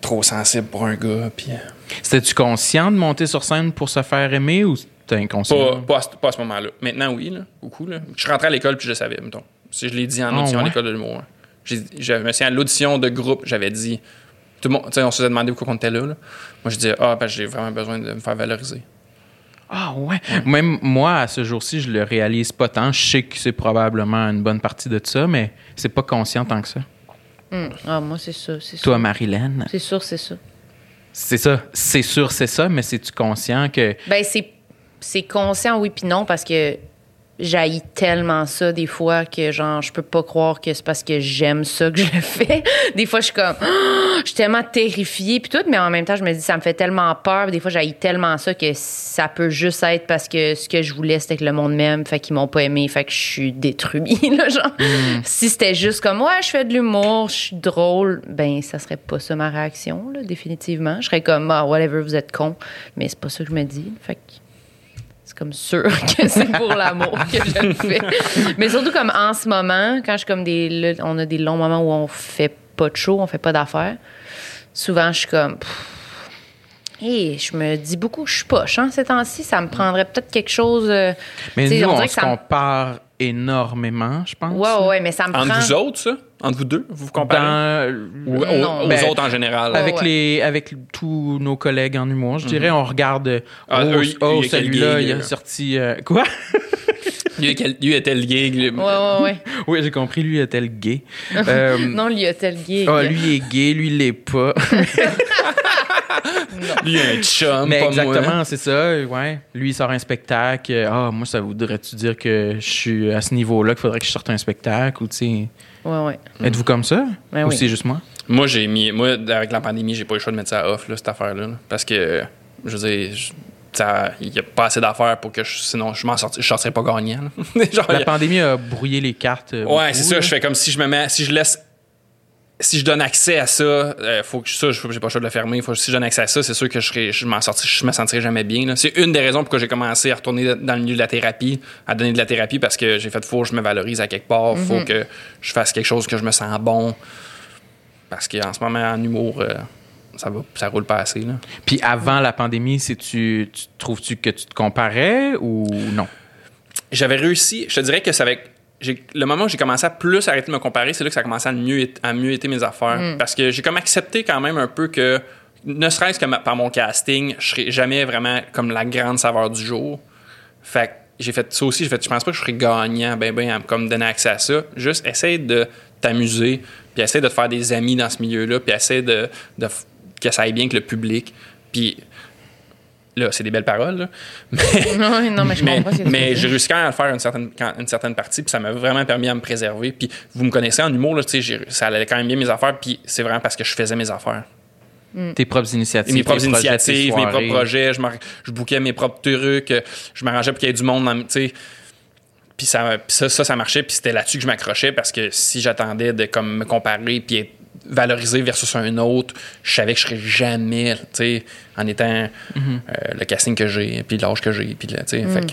trop sensible pour un gars puis euh, C'était-tu conscient de monter sur scène pour se faire aimer ou c'était inconscient? Pas, pas, à, ce- pas à ce moment-là. Maintenant, oui, là, beaucoup. Là. Je suis rentré à l'école puis je le savais, mettons. Si je l'ai dit en Ah, audition à ouais? l'école de l'humour. hein. J'ai- Je me souviens, à l'audition de groupe, j'avais dit. Tout le monde, tu sais, on se faisait demander pourquoi on était là, là. Moi, je disais, ah, ben, j'ai vraiment besoin de me faire valoriser. Ah ouais. Même moi, à ce jour-ci, je le réalise pas tant. Je sais que c'est probablement une bonne partie de ça, mais c'est pas conscient tant que ça. Hum. Ah, moi, c'est ça. C'est Toi. Marilyn, C'est sûr, c'est ça. c'est ça. C'est sûr, c'est ça, mais c'est-tu conscient que... Ben, c'est, c'est conscient, oui, puis non, parce que j'haïs tellement ça des fois que, genre, je peux pas croire que c'est parce que j'aime ça que je le fais. Des fois, je suis comme, Ah! je suis tellement terrifiée, puis tout, mais en même temps, je me dis, ça me fait tellement peur. Des fois, j'haïs tellement ça que ça peut juste être parce que ce que je voulais, c'était que le monde m'aime, fait qu'ils m'ont pas aimé, fait que je suis détruit, là, genre. Si c'était juste comme, ouais, je fais de l'humour, je suis drôle, ben, ça serait pas ça ma réaction, là, définitivement. Je serais comme, ah, whatever, vous êtes con, mais c'est pas ça que je me dis, fait que comme sûr que c'est pour l'amour que je le fais. Mais surtout comme en ce moment, quand je suis comme des là, on a des longs moments où on fait pas de show, on fait pas d'affaires. Souvent, je suis comme et je me dis beaucoup, je suis poche, hein, ces temps-ci, ça me prendrait peut-être quelque chose. euh, Mais nous, on, que se me- compare énormément, je pense. Ouais, ouais, mais ça me Entre prend. vous autres, ça? Entre vous deux, vous vous comparez? Dans- Ou aux, Non. aux Ben, autres en général? Avec, ouais. les, avec tous nos collègues en humour, je dirais, on regarde. Ah, oh, oh, celui-là, il a sorti. euh, quoi? Lui, quel- lui était le gig. lui- Ouais, ouais, ouais. oui, j'ai compris, lui était le gay. Euh, Non, lui, tel gay. ah, lui il est gay, lui il l'est pas. Lui, il a un chum, Mais pas exactement, c'est ça, ouais. Lui, il sort un spectacle. Ah, moi, ça voudrait-tu dire que je suis à ce niveau-là, qu'il faudrait que je sorte un spectacle ou, tu sais? Ouais, ouais. Êtes-vous comme ça? Ben ou oui. c'est juste moi? Moi, j'ai mis. Moi, avec la pandémie, j'ai pas eu le choix de mettre ça off, là, cette affaire-là. là. parce que, je veux dire, je- ça- il y a pas assez d'affaires pour que je, sinon je m'en sorti, je sortirais pas gagnant. là. Genre, il y La a- pandémie a brouillé les cartes. euh, Ouais, beaucoup, c'est ça. là. Je fais comme si je me mets, si je laisse, si je donne accès à ça, euh, faut que ça, je- j'ai pas le choix de le fermer. Faut, si je donne accès à ça, c'est sûr que je, serais- je m'en sorti, je me sentirais jamais bien. C'est une des raisons pourquoi j'ai commencé à retourner dans le milieu de la thérapie, à donner de la thérapie parce que j'ai fait faut que je me valorise à quelque part, faut que je fasse quelque chose que je me sens bon. Parce qu'en ce moment, en humour, euh, ça va, ça roule pas assez. Là. Puis avant la pandémie, c'est tu, tu trouves-tu que tu te comparais ou non? j'avais réussi, je te dirais que ça j'ai- le moment où j'ai commencé à plus arrêter de me comparer, c'est là que ça a commencé à mieux, à mieux été mes affaires. Parce que j'ai comme accepté quand même un peu que, ne serait-ce que ma- par mon casting, je serais jamais vraiment comme la grande saveur du jour. Fait que j'ai fait ça aussi, j'ai fait, je pense pas que je serais gagnant, ben, ben, à me comme donner accès à ça. Juste essaye de t'amuser, puis essaye de te faire des amis dans ce milieu-là, puis essaye de, de que ça aille bien avec le public. Puis là, c'est des belles paroles, là. Non, non, mais je Mais, comprends. veux mais j'ai réussi quand même à le faire une certaine, quand- une certaine partie, puis ça m'a vraiment permis à me préserver. Puis vous me connaissez en humour, là, tu sais, ça allait quand même bien mes affaires, puis c'est vraiment parce que je faisais mes affaires. Tes propres initiatives. mes propres initiatives, mes propres projets, je, je bouquais mes propres trucs, euh, je m'arrangeais pour qu'il y ait du monde, dans- tu sais. Puis ça, ça, ça, ça marchait, puis c'était là-dessus que je m'accrochais parce que si j'attendais de comme me comparer puis être valorisé versus un autre, je savais que je serais jamais, tu sais, en étant euh, le casting que j'ai, puis l'âge que j'ai, puis là, tu sais, fait que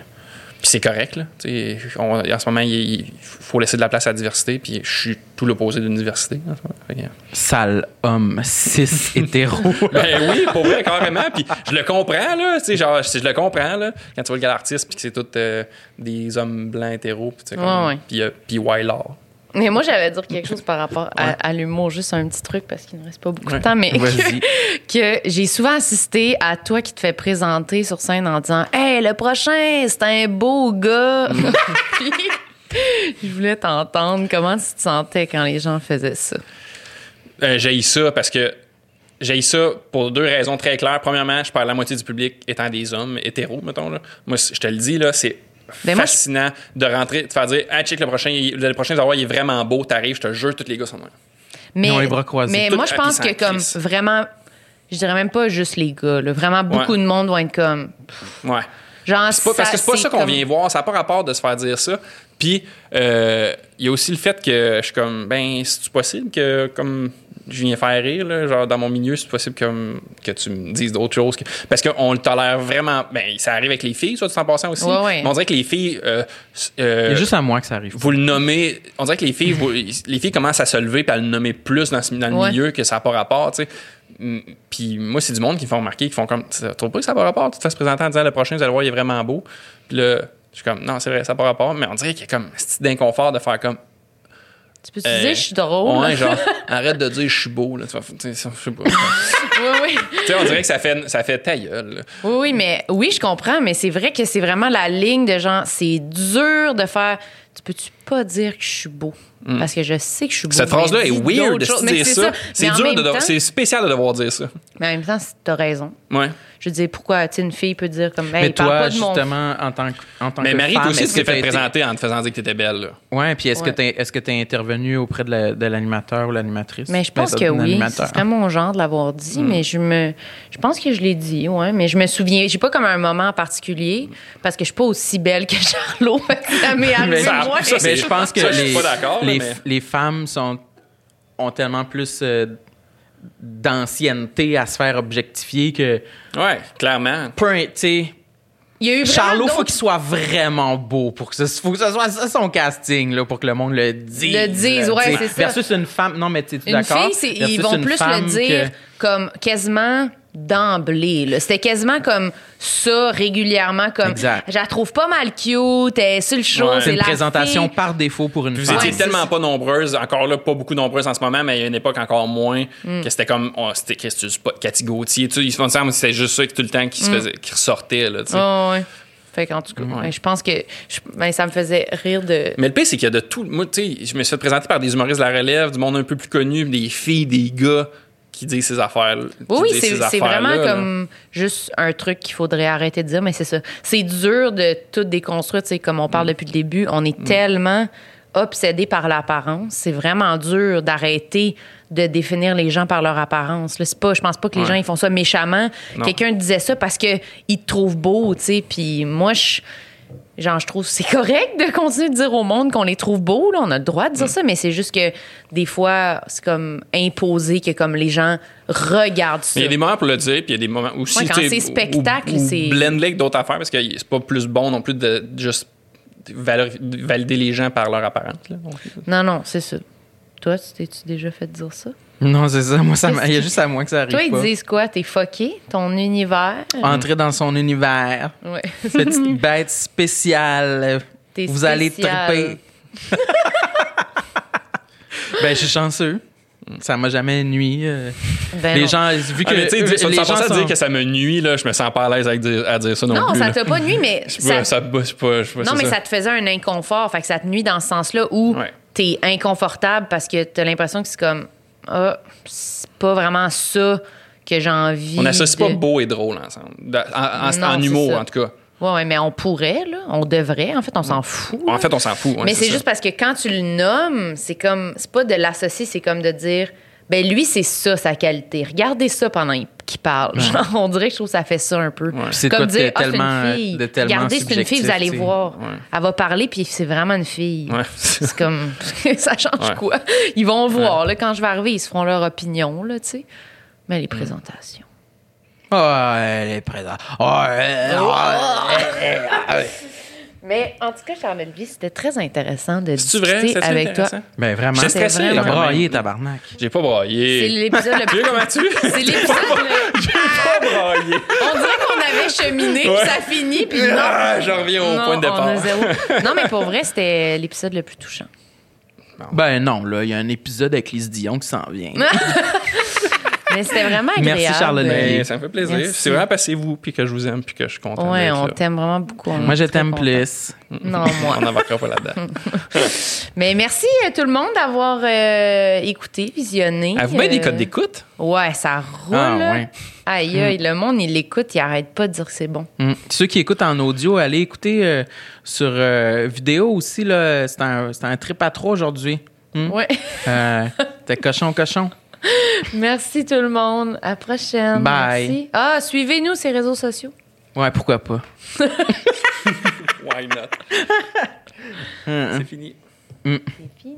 Puis c'est correct, là. Tu sais, on- en ce moment, il, faut laisser de la place à la diversité, puis je suis tout l'opposé d'une diversité. Fait que- Sale homme, cis, hétéro. Ben oui, pour vrai, carrément. Puis je le comprends, là. Tu sais, genre, je je le comprends, là. Quand tu vois le gars artiste, puis que c'est tous euh, des hommes blancs hétéros, puis tu sais, comme-. Puis, euh, puis. Mais moi, j'allais dire quelque chose par rapport à, à l'humour, juste un petit truc parce qu'il ne reste pas beaucoup Ouais. de temps, mais Vas-y. que j'ai souvent assisté à toi qui te fais présenter sur scène en disant Hey, le prochain, c'est un beau gars. Puis, je voulais t'entendre comment tu te sentais quand les gens faisaient ça? Euh, j'ai ça parce que j'ai ça pour deux raisons très claires. Premièrement, je parle la moitié du public étant des hommes hétéros, mettons. Là. Moi, je te le dis, là, c'est Ben, moi, je- fascinant de rentrer, de faire dire Ah, check le prochain, le prochain Zawa, il est vraiment beau, t'arrives, je te jure, tous les gars sont noirs. Mais, Ils ont les bras croisés. mais Tout moi, je pense que comme crise. vraiment, je dirais même pas juste les gars, là, vraiment beaucoup Ouais. de monde vont être comme. Ouais. Genre, C'est pas, parce que c'est pas ça qu'on comme- vient voir. Ça n'a pas rapport de se faire dire ça. Puis, euh, il y a aussi le fait que je suis comme, ben, c'est possible que, comme je viens faire rire, là, genre dans mon milieu, c'est possible que, que tu me dises d'autres choses. que- parce qu'on le tolère vraiment. Ben, ça arrive avec les filles, soit tout en passant aussi. Ouais, ouais. Mais on dirait que les filles. euh, euh, Il y a juste à moi que ça arrive. vous le nommez. On dirait que les filles, vous- les filles commencent à se lever puis à le nommer plus dans, le Ouais. milieu que ça n'a pas rapport, tu sais. Mm, Puis moi, c'est du monde qui me font remarquer, qui font comme, tu trouves pas que ça n'a pas rapport? Tu te fais se présenter en disant le prochain, vous allez voir, il est vraiment beau. Puis là, je suis comme, non, c'est vrai, ça n'a pas rapport. Mais on dirait qu'il y a comme un petit d'inconfort de faire comme, Tu peux te Euh, dire, je suis drôle. ouais, genre, arrête de dire je suis beau, là. Tu sais, ça, je sais pas. Oui, oui. tu sais, on dirait que ça fait, ça fait ta gueule, là. Oui, oui, mais oui, je comprends, mais c'est vrai que c'est vraiment la ligne de genre, c'est dur de faire. Tu peux-tu pas dire que je suis beau? Parce que je sais que je suis beau. Cette phrase-là est dis weird de se dire c'est ça. C'est dur, de, temps- c'est spécial de devoir dire ça. Mais en même temps, t'as raison. Ouais. Je veux dire, pourquoi, tu une fille peut dire comme, hey, Mais parle toi, pas de mon. justement, en tant que, en tant Mais que Marie, femme, toi aussi, tu t'es fait présenter en te faisant dire que t'étais belle, là. Ouais, puis est-ce Ouais. que t'es est-ce que t'es intervenu auprès de la- de l'animateur ou l'animatrice? Mais je Ben, pense que oui. animateur. Ce serait mon genre de l'avoir dit, Mm. mais je me. Je pense que je l'ai dit, ouais. Mais je me souviens. J'ai pas comme un moment en particulier parce que je suis pas aussi belle que Charlot. ça m'est arrivé ça- moins. ça, c'est- Mais je pense que Ça, je suis les, pas d'accord, là, les, mais- les femmes sont, ont tellement plus euh, d'ancienneté à se faire objectifier que. Ouais, clairement. Peu, tu sais, Il y a eu Charlot, faut qu'il soit vraiment beau pour que ce, faut que ce soit ça son casting, là, pour que le monde le dise. Le dise, ouais, c'est ça. Versus une femme. Non, mais tu es Une d'accord? fille, c'est- ils vont plus le dire que- comme quasiment d'emblée. C'était quasiment comme ça régulièrement, comme Exact. je la trouve pas mal cute, elle est sur le show, Ouais. c'est une la présentation fille. par défaut pour une Vous femme. étiez Ouais, tellement pas nombreuses, encore là, pas beaucoup nombreuses en ce moment, mais il y a une époque encore moins, Mm. que c'était comme, oh, c'était, qu'est-ce que tu pas, Cathy Gauthier, tu sais, il se semble que c'était juste ça tout le temps qui Mm. se faisait, qui ressortait, là, tu sais. Ouais, ouais. Fait qu'en tout cas, Ouais. ben, je pense que je- ben, ça me faisait rire de. Mais le pire, c'est qu'il y a de tout. Moi, tu sais, je me suis fait présenter par des humoristes de la relève, du monde un peu plus connu, des filles, des gars qui disent ces affaires. Oui, c'est ces c'est vraiment là. comme juste un truc qu'il faudrait arrêter de dire, mais c'est ça. C'est dur de tout déconstruire, tu sais, comme on Mm. parle depuis le début. On est tellement obsédé par l'apparence. C'est vraiment dur d'arrêter de définir les gens par leur apparence. Là, pas, je pense pas que les Ouais. gens ils font ça méchamment. Quelqu'un disait ça parce que il te trouve beau, tu sais. Puis moi, je, genre, je trouve que c'est correct de continuer de dire au monde qu'on les trouve beaux. Là. On a le droit Mm. de dire ça, mais c'est juste que des fois, c'est comme imposé que comme les gens regardent ça. Mais il y a des moments pour le dire, puis il y a des moments aussi. Ouais, quand c'est spectacle, c'est- blender avec d'autres affaires, parce que c'est pas plus bon non plus de juste valider les gens par leur apparence. là. Non, non, c'est ça. Toi, tu t'es-tu déjà fait dire ça? Non, c'est ça. Moi, ça il y a juste à moi que ça arrive Toi, ils pas. disent quoi? T'es fucké? Ton univers? Entrer dans son univers. Ouais. Petite bête spéciale. T'es Vous allez triper. ben, je suis chanceux. Ça m'a jamais nuit. euh. Ben les non. gens, vu Ah, que mais tu sais, ça à dire que ça me nuit, là, je me sens pas à l'aise avec dire- à dire ça non, Non, plus. ça là. t'a pas nuit, mais Je sais ça, pas, ça, je pas, je sais pas, non, mais ça. te faisait un inconfort. Fait que ça te nuit dans ce sens-là où Ouais. t'es inconfortable parce que t'as l'impression que c'est comme, ah, c'est pas vraiment ça que j'ai envie. On n'associe de- pas beau et drôle ensemble. En, en- Non, en c'est humour, ça. en tout cas. Ouais, ouais, mais on pourrait, là. On devrait. En fait, on s'en fout. En là. fait, on s'en fout. ouais, mais c'est juste parce que quand tu le nommes, c'est comme c'est pas de l'associer, c'est comme de dire ben lui c'est ça sa qualité. Regardez ça pendant qu'il parle. Genre, on dirait que je trouve que ça fait ça un peu. C'est Comme dire ah, c'est tellement- une fille. de tellement Regardez, c'est une fille, vous allez voir. Ouais. Elle va parler puis c'est vraiment une fille. Ouais. C'est comme ça change Ouais. quoi? Ils vont voir là quand je vais arriver, ils se feront leur opinion là, tu sais. Mais les présentations. Oh, elle est présente. Oh, elle- oh, elle- elle- Mais en tout cas, Charlotte Vie, c'était très intéressant de discuter vrai? Avec toi. Ben vraiment. J'étais stressé, T'as vraiment. braillé, tabarnak. J'ai pas C'est braillé. l'épisode le Tu plus... comment tu C'est l'épisode... le- J'ai pas braillé. On dirait qu'on avait cheminé, puis ça finit, puis non. Ah, je reviens au Non, point de on a départ. zéro. Non, mais pour vrai, c'était l'épisode le plus touchant. Ben non, là, il y a un épisode avec Lise Dion qui s'en vient. Mais c'était vraiment agréable. Merci, Charlotte Mais ça me fait plaisir. C'est vraiment parce que vous puis que je vous aime puis que je suis content. Ouais, d'être on t'aime vraiment beaucoup. On Moi, je t'aime plus. Non, moi. On n'embarquera pas là-dedans. Mais merci à tout le monde d'avoir euh, écouté, visionné. Bien des Euh, codes d'écoute? Ouais, ça roule. Ah, ouais. Aïe, aïe, le monde, il l'écoute, il arrête pas de dire que c'est bon. Mm. Ceux qui écoutent en audio, allez écouter euh, sur euh, vidéo aussi. là. C'est un, c'est un trip à trois aujourd'hui. Mm. Ouais. Euh, T'es cochon, cochon. merci tout le monde. À la prochaine. Bye. Merci. Ah, suivez-nous sur les réseaux sociaux. Ouais, pourquoi pas. Why not? c'est fini. C'est fini.